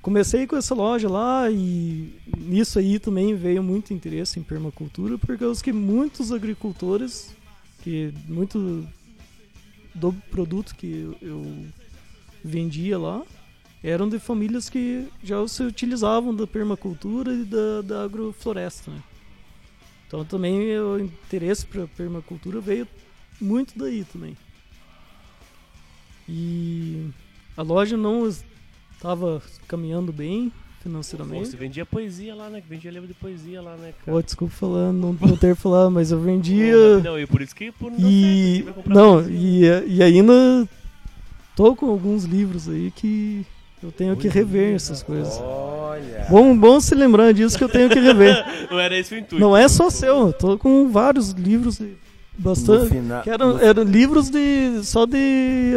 Comecei com essa loja lá e nisso aí também veio muito interesse em permacultura, por causa que muitos agricultores, que muito do produto que eu, eu vendia lá, eram de famílias que já se utilizavam da permacultura e da, da agrofloresta. Né? Então também o interesse para permacultura veio muito daí também. E a loja não estava caminhando bem Pô, financeiramente. você vendia poesia lá, né? Vendia livro de poesia lá, né, cara? Pô, desculpa falar, não, não ter falado, mas eu vendia. Pô, Não, e por isso que por não E. certo, Não, poesia. e, e ainda tô com alguns livros aí que eu tenho que rever essas coisas. Olha. Bom, bom se lembrar disso que eu tenho que rever. Não era esse o intuito. Não é só seu, eu tô com vários livros de bastante. Que eram, eram livros de. só de.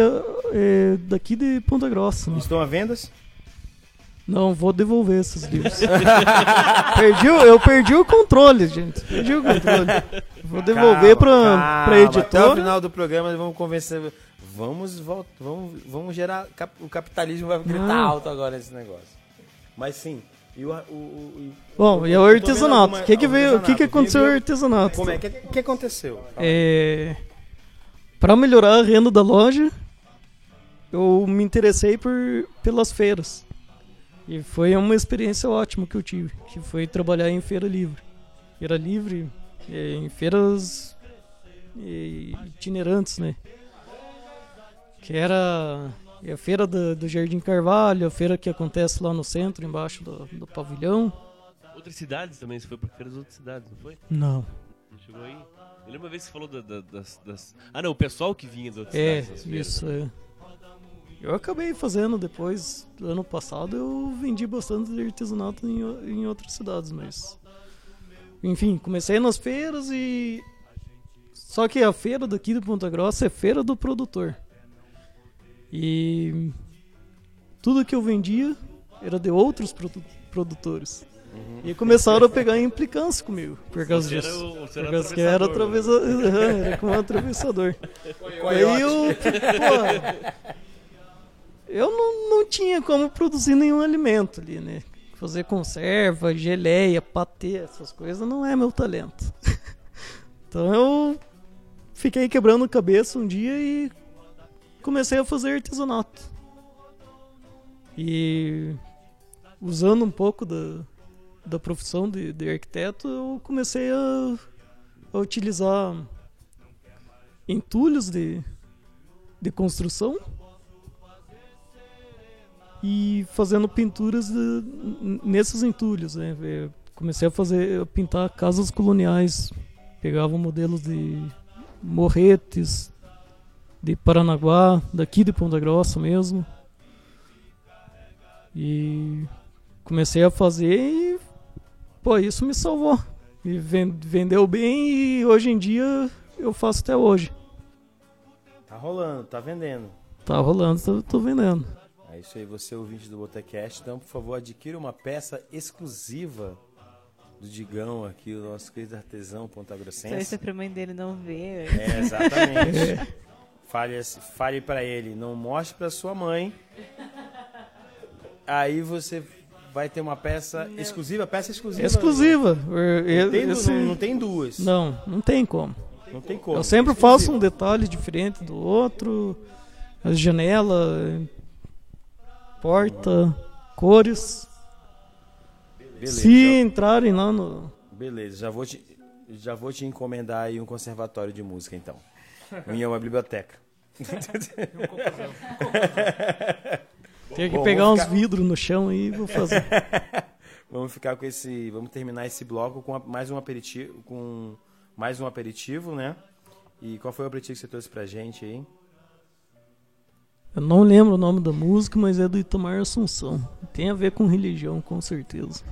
eh, daqui de Ponta Grossa. né? Estão à vendas? Não, vou devolver esses livros. perdi, eu perdi o controle, gente. Perdi o controle. Vou devolver Calma, pra calma. Até o editora. final do programa vamos convencer. Vamos, vamos, vamos gerar. o capitalismo vai gritar Não. alto agora nesse negócio. Mas sim. E o, o, o- Bom, e eu o artesanato. O que, que veio? O que, que aconteceu Veio- artesanato? Como é? O que, que aconteceu? É, para melhorar a renda da loja, eu me interessei por pelas feiras. E foi uma experiência ótima que eu tive, que foi trabalhar em feira livre. Feira livre, é, em feiras é, itinerantes, né? Que era é a feira do, do Jardim Carvalho, a feira que acontece lá no centro, embaixo do, do pavilhão. Outras cidades também, você foi pra feiras das outras cidades, não foi? Não. Não chegou aí? Eu lembro uma vez que você falou da- da- das, das- Ah, não, o pessoal que vinha de outras É, cidades. feiras. isso é. Eu acabei fazendo depois, do ano passado, eu vendi bastante de artesanato em, em outras cidades, mas. Enfim, comecei nas feiras e. Só que a feira daqui de Ponta Grossa é feira do produtor. E. Tudo que eu vendia era de outros produ- produtores. E começaram a pegar implicância comigo por causa Você era disso. o- você Por era causa que era atravessador, atravessador. era como atravessador. Aí eu, pô, eu não, não tinha como produzir nenhum alimento ali, né? Fazer conserva, geleia, patê, essas coisas não é meu talento. Então eu fiquei quebrando a cabeça um dia e comecei a fazer artesanato. E usando um pouco da, da profissão de, de arquiteto, eu comecei a, a utilizar entulhos de, de construção e fazendo pinturas de- nesses entulhos. Né? Eu comecei a fazer a pintar casas coloniais. Pegava modelos de morretes, de Paranaguá, daqui de Ponta Grossa mesmo. E comecei a fazer e pô, isso me salvou. Me ven- vendeu bem e hoje em dia eu faço até hoje. Tá rolando, tá vendendo. Tá rolando, tô, tô vendendo. É isso aí, você ouvinte do Botecast. Então, por favor, adquira uma peça exclusiva do Digão aqui, o nosso querido artesão Só isso é pontagrossense. pra mãe dele não ver. É, exatamente. fale, fale para ele, não mostre pra sua mãe. Aí você vai ter uma peça exclusiva, peça exclusiva. Exclusiva. Não tem, esse- não, não tem duas. Não, não tem como. Não tem como. Eu sempre Exclusiva. faço um detalhe diferente do outro. As janelas, porta, cores. Beleza. Se entrarem lá no. Beleza, já vou te, já vou te encomendar aí um conservatório de música, então. E uma biblioteca. Tem que Bom, pegar uns ficar- vidros no chão aí e vou fazer. Vamos ficar com esse. Vamos terminar esse bloco com mais um aperitivo. Com mais um aperitivo, né? E qual foi o aperitivo que você trouxe pra gente aí? Eu não lembro o nome da música, mas é do Itamar Assunção. Tem a ver com religião, com certeza.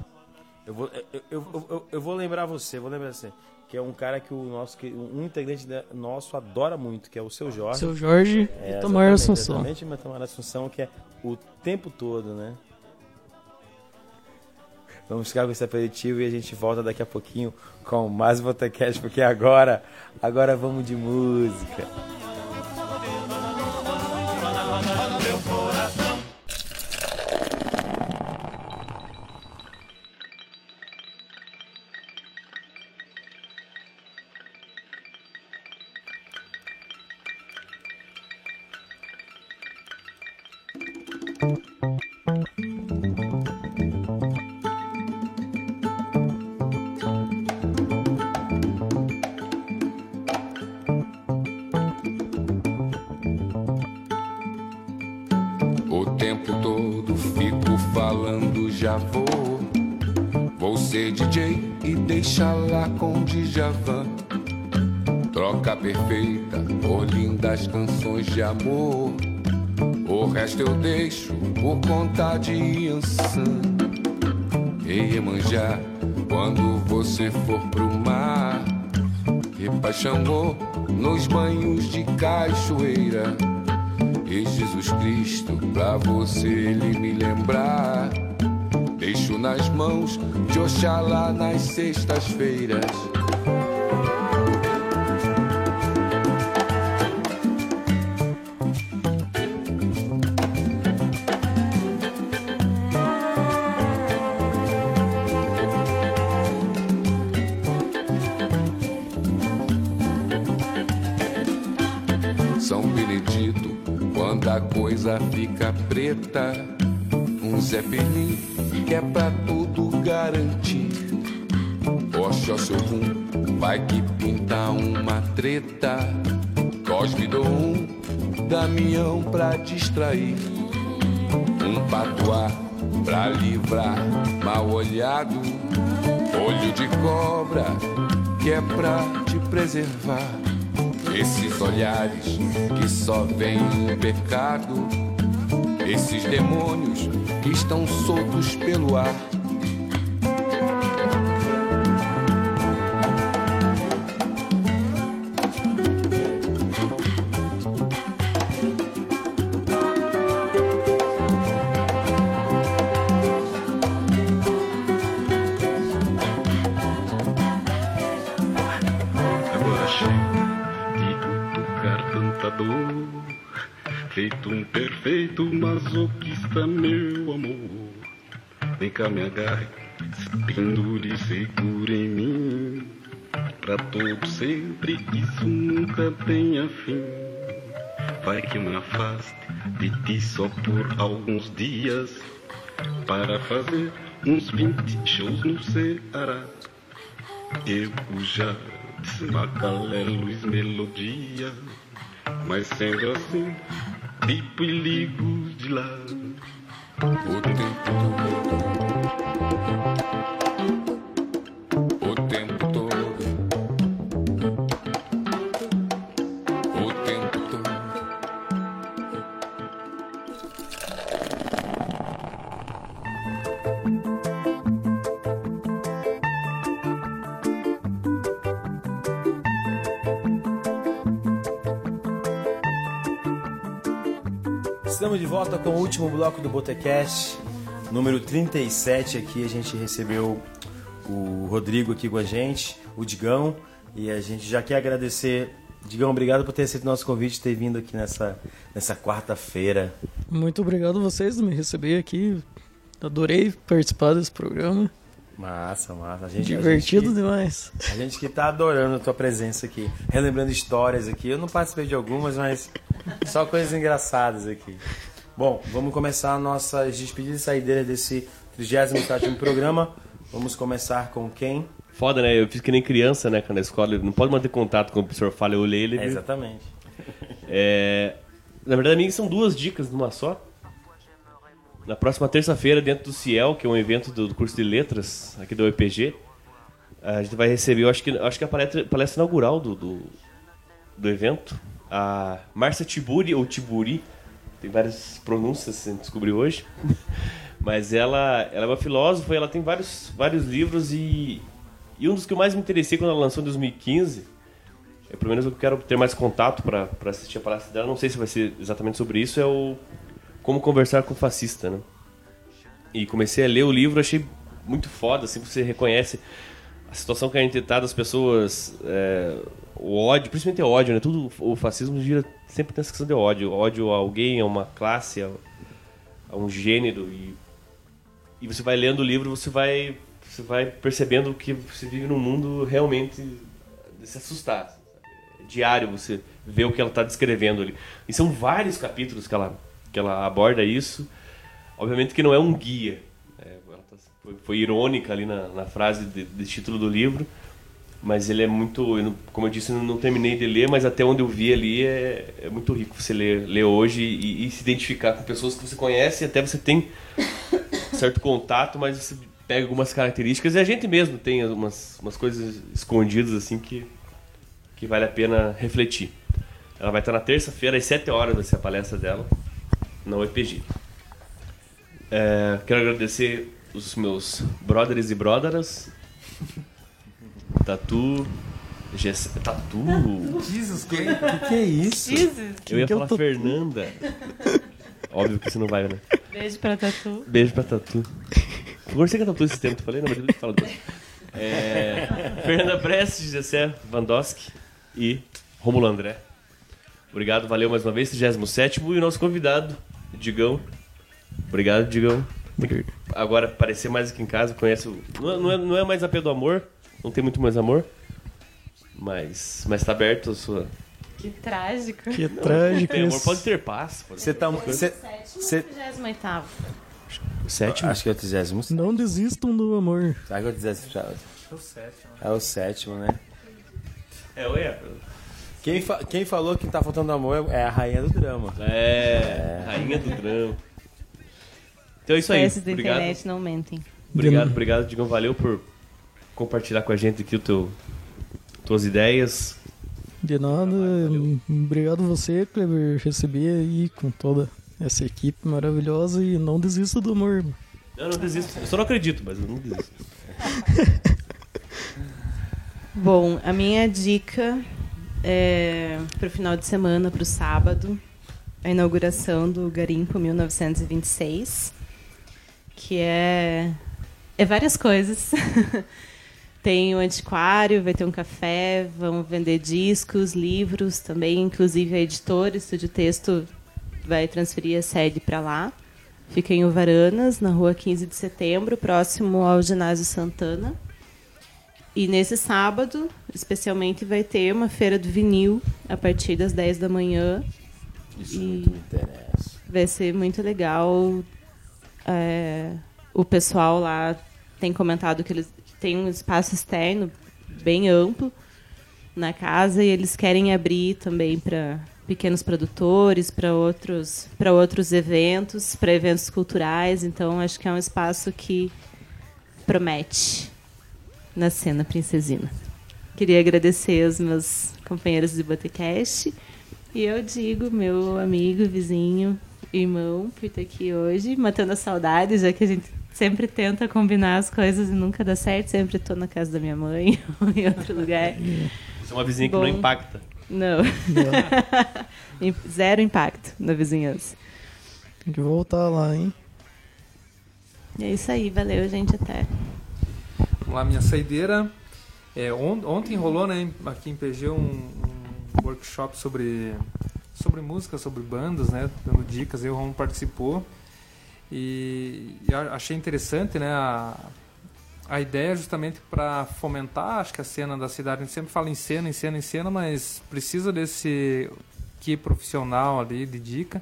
Eu vou, eu, eu, eu- eu vou lembrar você, vou lembrar você. Que é um cara que o nosso, que um integrante nosso adora muito, que é o seu Jorge. Seu Jorge É, Itamar exatamente, Assunção. Exatamente, o Itamar Assunção, que é o tempo todo, né? Vamos ficar com esse aperitivo e a gente volta daqui a pouquinho com mais Botecast, porque agora, agora vamos de música. Tempo todo fico falando já vou. Vou ser DJ e deixa lá com Djavan. Troca perfeita por lindas canções de amor. O resto eu deixo por conta de Yansan. Ei, Iemanjá, quando você for pro mar, que paixão nos banhos de cachoeira. Jesus Cristo, pra você ele me lembrar. Deixo nas mãos de Oxalá nas sextas-feiras. Preta, um Zeppelin que é pra tudo garantir. Oxóssi um, vai que pinta uma treta. Cosme do um, Damião pra distrair. Um patuá pra livrar mal olhado. Olho de cobra que é pra te preservar. Esses olhares que só veem o pecado, esses demônios estão soltos pelo ar. Me agarre, se pendure, segure em mim. Pra todo sempre, isso nunca tenha fim. Vai que me afaste de ti só por alguns dias. Para fazer uns 20 shows no Ceará. Eu já disse Macalé, luz, melodia. Mas sendo assim, tipo e ligo de lá. O tempo volta com o último bloco do Botecast, número 37 aqui. A gente recebeu o Rodrigo aqui com a gente, o Digão, e a gente já quer agradecer. Digão, obrigado por ter aceito o nosso convite e ter vindo aqui nessa, nessa quarta-feira. Muito obrigado a vocês por me receber aqui. Adorei participar desse programa. Massa, massa. A gente, Divertido a gente, demais. que- a gente que tá adorando a tua presença aqui. Relembrando histórias aqui. Eu não participei de algumas, mas só coisas engraçadas aqui. Bom, vamos começar nossas despedidas e saideiras desse 37º programa. Vamos começar com quem? Foda, né? Eu fiz que nem criança, né, cara, na escola. Não pode manter contato quando o professor fala, eu olhei ele. É, exatamente. É, Na verdade, minhas são duas dicas numa só. Na próxima terça-feira, dentro do Ciel, que é um evento do, curso de letras aqui do UEPG, a gente vai receber, eu acho que, acho que é a palestra, palestra inaugural do, do, do evento, a Márcia Tiburi, ou Tiburi, tem várias pronúncias, a gente descobriu hoje, mas ela, ela é uma filósofa e ela tem vários, vários livros e, e um dos que eu mais me interessei quando ela lançou em 2015 é, pelo menos eu quero ter mais contato para assistir a palestra dela. Não sei se vai ser exatamente sobre isso. É o Como Conversar com o Fascista, né? E comecei a ler o livro, achei muito foda, assim, você reconhece a situação que a gente tá das pessoas, é, o ódio, principalmente o ódio, né? Tudo, o fascismo gira sempre nessa questão de ódio. Ódio a alguém, a uma classe, a, a um gênero. E, e você vai lendo o livro, você vai, você vai percebendo que você vive num mundo realmente de se assustar. É diário você vê o que ela está descrevendo ali. E são vários capítulos que ela, que ela aborda isso. Obviamente que não é um guia. É, ela tá- foi, foi irônica ali na, na frase de, de título do livro. Mas ele é muito, eu não- como eu disse, eu não terminei de ler, mas até onde eu vi ali é, é muito rico você ler, ler hoje e, e se identificar com pessoas que você conhece, até você tem certo contato, mas você pega algumas características e a gente mesmo tem umas, umas coisas escondidas assim que, que vale a pena refletir. Ela vai estar na terça-feira às 7 horas vai ser a palestra dela na UEPG. É, quero agradecer os meus brothers e brotheras. Tatu. Gess... Tatu? Jesus, quem? O que é isso? Jesus. Eu ia que é falar Tatu? Fernanda. Óbvio que você não vai, né? Beijo pra Tatu. Beijo pra Tatu. Conversei com a Tatu esse tempo, falei, não, mas eu falo depois. É, Fernanda Prestes, Gessé Vandoski e Romulo André. Obrigado, valeu mais uma vez, 37 e o nosso convidado, Digão. Obrigado, Digão. Que agora parecer mais aqui em casa, conhece o... Não, é- não é, não é mais a pé do amor, não tem muito mais amor, mas, mas tá aberto a sua... Que trágico. Que trágico Tem amor, pode ter paz. Pode Você tá. Você, você, 38 Sétimo? acho que é o 37. Não desistam do amor. Será que é o 37? É o sétimo. É o sétimo, né? É, ué. Quem, fa- quem falou que tá faltando amor é a rainha do drama. É, rainha do drama. Então é isso aí. Obrigado. internet não mentem. Obrigado, obrigado, Digão. Valeu por compartilhar com a gente aqui o teu, tuas ideias. De nada. Obrigado você, Kleber, receber aí com toda essa equipe maravilhosa e não desista do amor. Eu não desisto. Eu só não acredito, mas eu não desisto. Bom, a minha dica é para o final de semana, para o sábado, a inauguração do Garimpo 1926, que é, é várias coisas. tem o antiquário, vai ter um café, vão vender discos, livros também, inclusive a editora Estúdio Texto vai transferir a sede para lá. Fica em Uvaranas, na rua 15 de setembro, próximo ao Ginásio Santana. E nesse sábado, especialmente, vai ter uma feira do vinil a partir das 10 da manhã. Isso E- muito me interessa. Vai ser muito legal. É, o pessoal lá tem comentado que eles têm um espaço externo bem amplo na casa e eles querem abrir também para pequenos produtores, para outros, para outros eventos, para eventos culturais. Então acho que é um espaço que promete na cena princesina. Queria agradecer aos meus companheiros de Botecast e eu digo, meu amigo, vizinho, irmão, por estar aqui hoje, matando a saudade, já que a gente sempre tenta combinar as coisas e nunca dá certo. Sempre estou na casa da minha mãe ou em outro lugar. Você é uma vizinha que Bom. não impacta. Não. Im- Zero impacto na vizinhança. Tem que voltar lá, hein? E é isso aí, valeu, gente, até. Vamos lá, minha saideira. É, on- ontem rolou, né, aqui em PG um, um workshop sobre, sobre música, sobre bandas, né, dando dicas. Eu, o Romulo participou. E, e achei interessante, né, a, a ideia justamente para fomentar, acho que a cena da cidade, a gente sempre fala em cena, em cena, em cena, mas precisa desse que profissional ali de dica.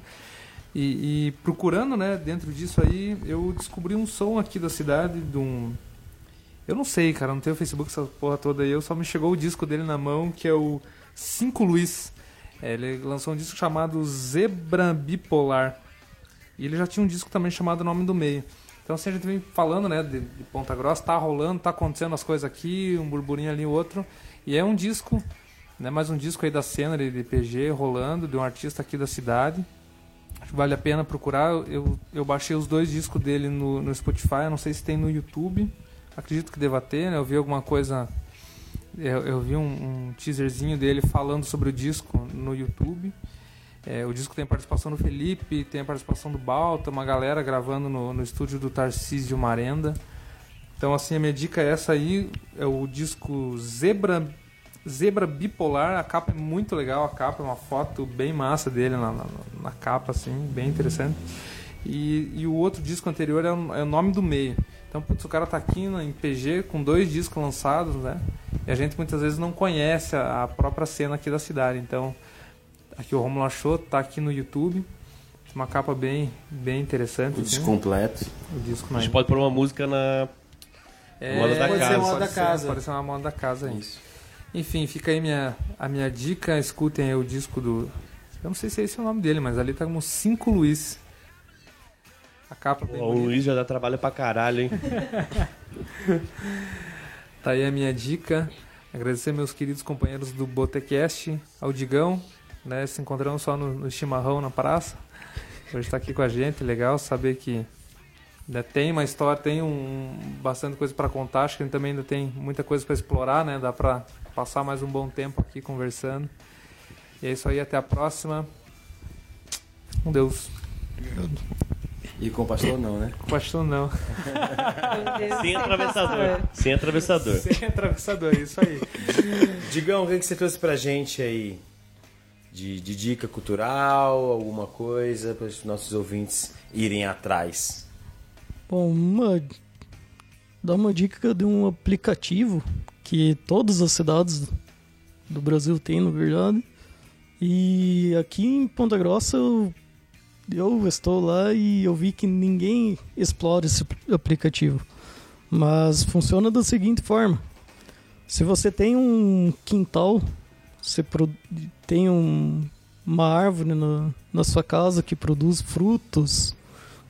E, e procurando, né, dentro disso aí, eu descobri um som aqui da cidade de um eu não sei, cara, não tenho Facebook essa porra toda aí, eu só me chegou o disco dele na mão, que é o Cinco Luiz. É, ele lançou um disco chamado Zebra Bipolar. E ele já tinha um disco também chamado Nome do Meio. Então assim, a gente vem falando, né, de, de Ponta Grossa, tá rolando, tá acontecendo as coisas aqui, um burburinho ali, outro. E é um disco, né, mais um disco aí da cena de, de PG rolando, de um artista aqui da cidade. Acho que vale a pena procurar. Eu, eu baixei os dois discos dele no, no Spotify, não sei se tem no YouTube. Acredito que deva ter, né? Eu vi alguma coisa. Eu, eu vi um, um teaserzinho dele falando sobre o disco no YouTube. É, o disco tem participação do Felipe, tem a participação do Balta, uma galera gravando no, no estúdio do Tarcísio Marenda. Então, assim, a minha dica é essa aí, é o disco Zebra, Zebra Bipolar. A capa é muito legal, a capa é uma foto bem massa dele na, na, na capa, assim, bem interessante. E, e o outro disco anterior é o, é o Nome do Meio. Então, putz, o cara tá aqui em PG com dois discos lançados, né? E a gente muitas vezes não conhece a, a própria cena aqui da cidade. Então, aqui o Romulo achou, tá aqui no YouTube. Uma capa bem, bem interessante. O assim. disco completo. O disco A gente pode pôr uma música na. é, moda da pode casa. ser moda pode da ser- casa. Pode ser uma moda da casa aí. Isso. Enfim, fica aí minha, a minha dica. Escutem aí o disco do. Eu não sei se esse é o nome dele, mas ali tá como 5 Luiz. A capa bem O bonita. Luiz já dá trabalho pra caralho, hein? Tá aí a minha dica. Agradecer meus queridos companheiros do Botecast, ao Digão, né? Se encontramos só no, no chimarrão na praça. Hoje tá aqui com a gente, legal saber que ainda tem uma história, tem um, bastante coisa para contar. Acho que a gente também ainda tem muita coisa para explorar, né? Dá para passar mais um bom tempo aqui conversando. E é isso aí, até a próxima. Um Deus. E com o pastor não, né? Pastor não. Sem atravessador. Sem atravessador. Sem atravessador, isso aí. Digão, o que, que você trouxe pra gente aí? De, de dica cultural, alguma coisa para os nossos ouvintes irem atrás? Bom, uma, dar uma dica de um aplicativo que todas as cidades do Brasil têm, na verdade. E aqui em Ponta Grossa eu, eu estou lá e eu vi que ninguém explora esse aplicativo. Mas funciona da seguinte forma: se você tem um quintal, você tem um- uma árvore na, na sua casa que produz frutos,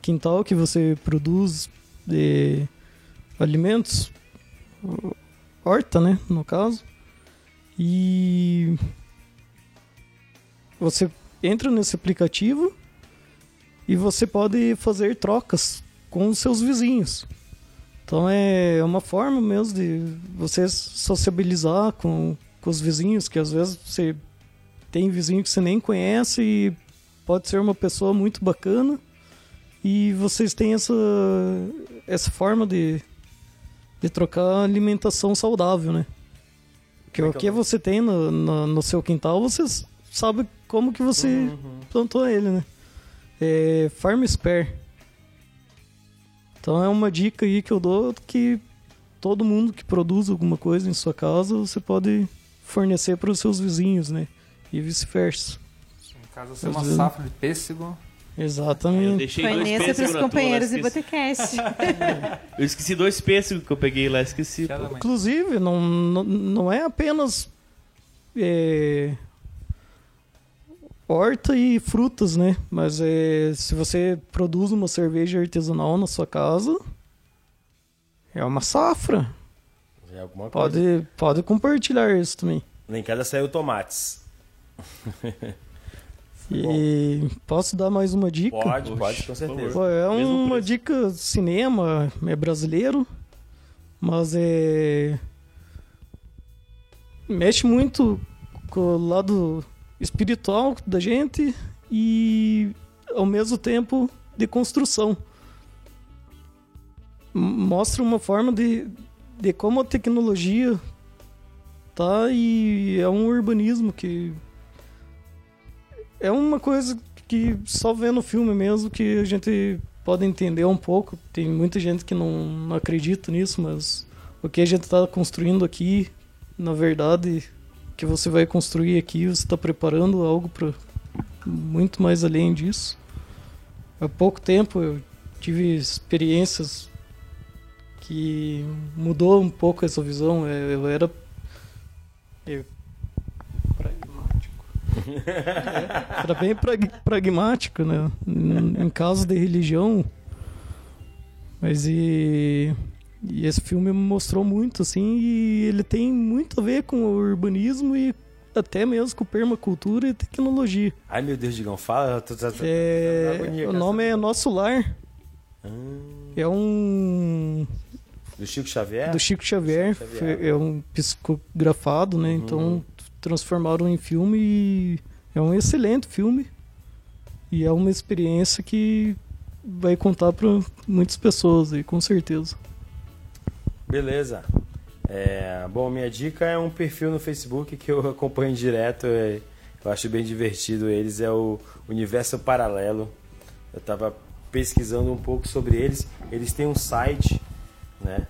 quintal que você produz de alimentos, horta, né, no caso. E você entra nesse aplicativo e você pode fazer trocas com os seus vizinhos. Então é uma forma mesmo de você sociabilizar com, com os vizinhos, que às vezes você tem vizinho que você nem conhece e pode ser uma pessoa muito bacana e vocês têm essa, essa forma de, de trocar alimentação saudável, né? Que o que você tem no, no, no seu quintal, você sabe como que você plantou ele, né? É Farm Spare. Então é uma dica aí que eu dou que todo mundo que produz alguma coisa em sua casa, você pode fornecer para os seus vizinhos, né? E vice-versa. Em casa ser uma safra de pêssego. Eu Exatamente. Conheça pêssegos pros na tua, companheiros de esqueci. Botecast. Eu esqueci dois pêssegos que eu peguei lá, esqueci. Inclusive, não, não, não é apenas é, horta e frutas, né? Mas é, se você produz uma cerveja artesanal na sua casa, é uma safra. É alguma coisa. Pode, pode compartilhar isso também. Lá em casa saiu tomates. E posso dar mais uma dica? Pode, pode, com certeza. Pô, é Mesmo uma preço. dica cinema, é brasileiro, mas é mexe muito com o lado espiritual da gente e ao mesmo tempo de construção. Mostra uma forma de, de como a tecnologia tá e é um urbanismo que é uma coisa que só vendo o filme mesmo que a gente podem entender um pouco. Tem muita gente que não, não acredita nisso, mas o que a gente está construindo aqui, na verdade, que você vai construir aqui, você está preparando algo para muito mais além disso. Há pouco tempo eu tive experiências que mudou um pouco essa visão. É, Eu era eu, era bem prag- pragmático, né? Em, caso de religião. Mas e, e esse filme me mostrou muito, assim, e ele tem muito a ver com o urbanismo e até mesmo com permacultura e tecnologia. Ai, meu Deus, Digão, fala. É, tá agonia, o nome é Nosso Lar. É um Do Chico Xavier? do Chico Xavier. Chico Xavier. É um psicografado, né? Então transformaram em filme e é um excelente filme. E é uma experiência que vai contar para muitas pessoas aí, com certeza. Beleza. É, bom, minha dica é um perfil no Facebook que eu acompanho direto. é, eu acho bem divertido eles. É o Universo Paralelo. Eu estava pesquisando um pouco sobre eles. Eles têm um site, né?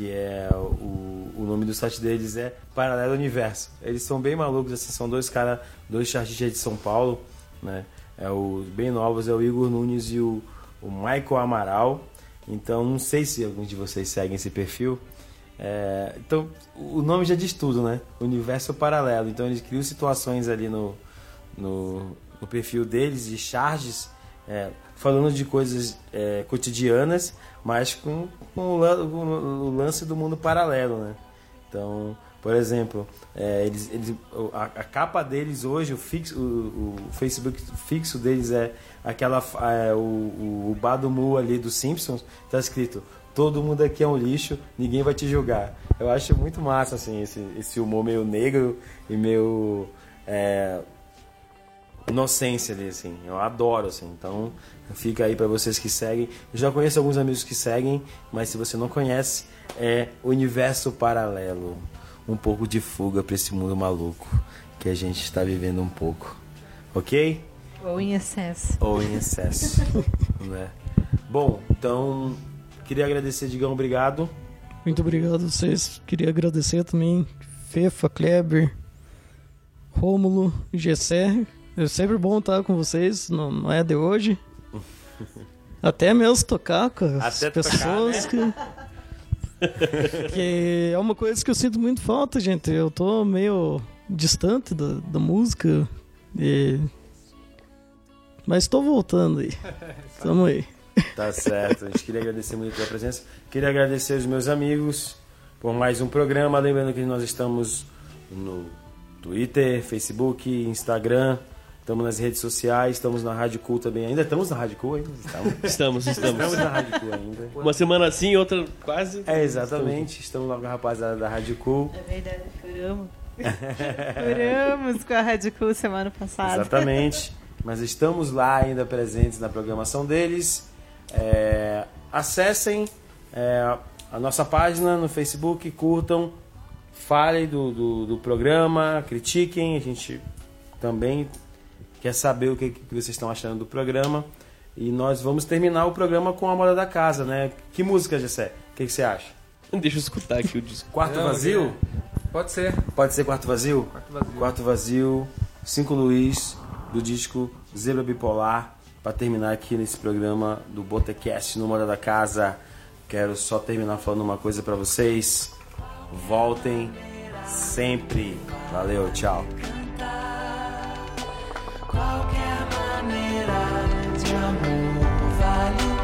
Que é o, o nome do site deles é Paralelo Universo. Eles são bem malucos, assim, são dois caras, dois chartistas de São Paulo, né? É o bem novos, é o Igor Nunes e o, o Michael Amaral. Então, não sei se alguns de vocês seguem esse perfil. É, então, o nome já diz tudo, né? Universo paralelo. Então, eles criam situações ali no, no, no perfil deles de charges, é, falando de coisas é, cotidianas, mas com, com o, lance do mundo paralelo, né? Então, por exemplo, é, eles, eles, a, a capa deles hoje, o, fixo, o, o Facebook fixo deles é aquela é, o, o, o ali dos Simpsons, tá escrito todo mundo aqui é um lixo, ninguém vai te julgar. Eu acho muito massa assim esse, esse humor meio negro e meio é, inocência ali assim. Eu adoro assim. Então, fica aí pra vocês que seguem. Eu já conheço alguns amigos que seguem, mas se você não conhece, é Universo Paralelo. Um pouco de fuga pra esse mundo maluco que a gente está vivendo um pouco. OK? Ou em excesso. Ou em excesso, né? Bom, então queria agradecer, Digão, obrigado. Muito obrigado a vocês. Queria agradecer também Fefa, Kleber, Rômulo, Gessé. É sempre bom estar com vocês, não, não é de hoje. Até mesmo tocar com as Até tocar, pessoas que... que é uma coisa que eu sinto muito falta, gente. Eu tô meio distante da, da música. e- Mas tô voltando aí. Tamo aí. Tá certo. A gente queria agradecer muito a tua presença. Queria agradecer os meus amigos por mais um programa. Lembrando que nós estamos no Twitter, Facebook, Instagram. Estamos nas redes sociais, estamos na Rádio Cool também. Ainda estamos na Rádio Cool ainda? Estamos, Estamos, estamos. estamos na Rádio Cool ainda. Uma semana assim, outra quase. É, exatamente. Estamos lá com a rapaziada da Rádio Cool. É verdade, furamos. furamos com a Rádio Cool semana passada. Exatamente. Mas estamos lá ainda presentes na programação deles. É, acessem é, a nossa página no Facebook, curtam, falem do, do, do programa, critiquem. A gente também quer saber o que, que vocês estão achando do programa. E nós vamos terminar o programa com a moda da casa, né? Que música, Gessé? O que, que você acha? Deixa eu escutar aqui o disco. Quarto Não, vazio? Pode ser. Pode ser quarto vazio? Quarto vazio. Quarto vazio, Cinco Luiz, do disco Zebra Bipolar, para terminar aqui nesse programa do Botecast no Moda da Casa. Quero só terminar falando uma coisa para vocês. Voltem sempre. Valeu, tchau. Qualquer maneira de amor vale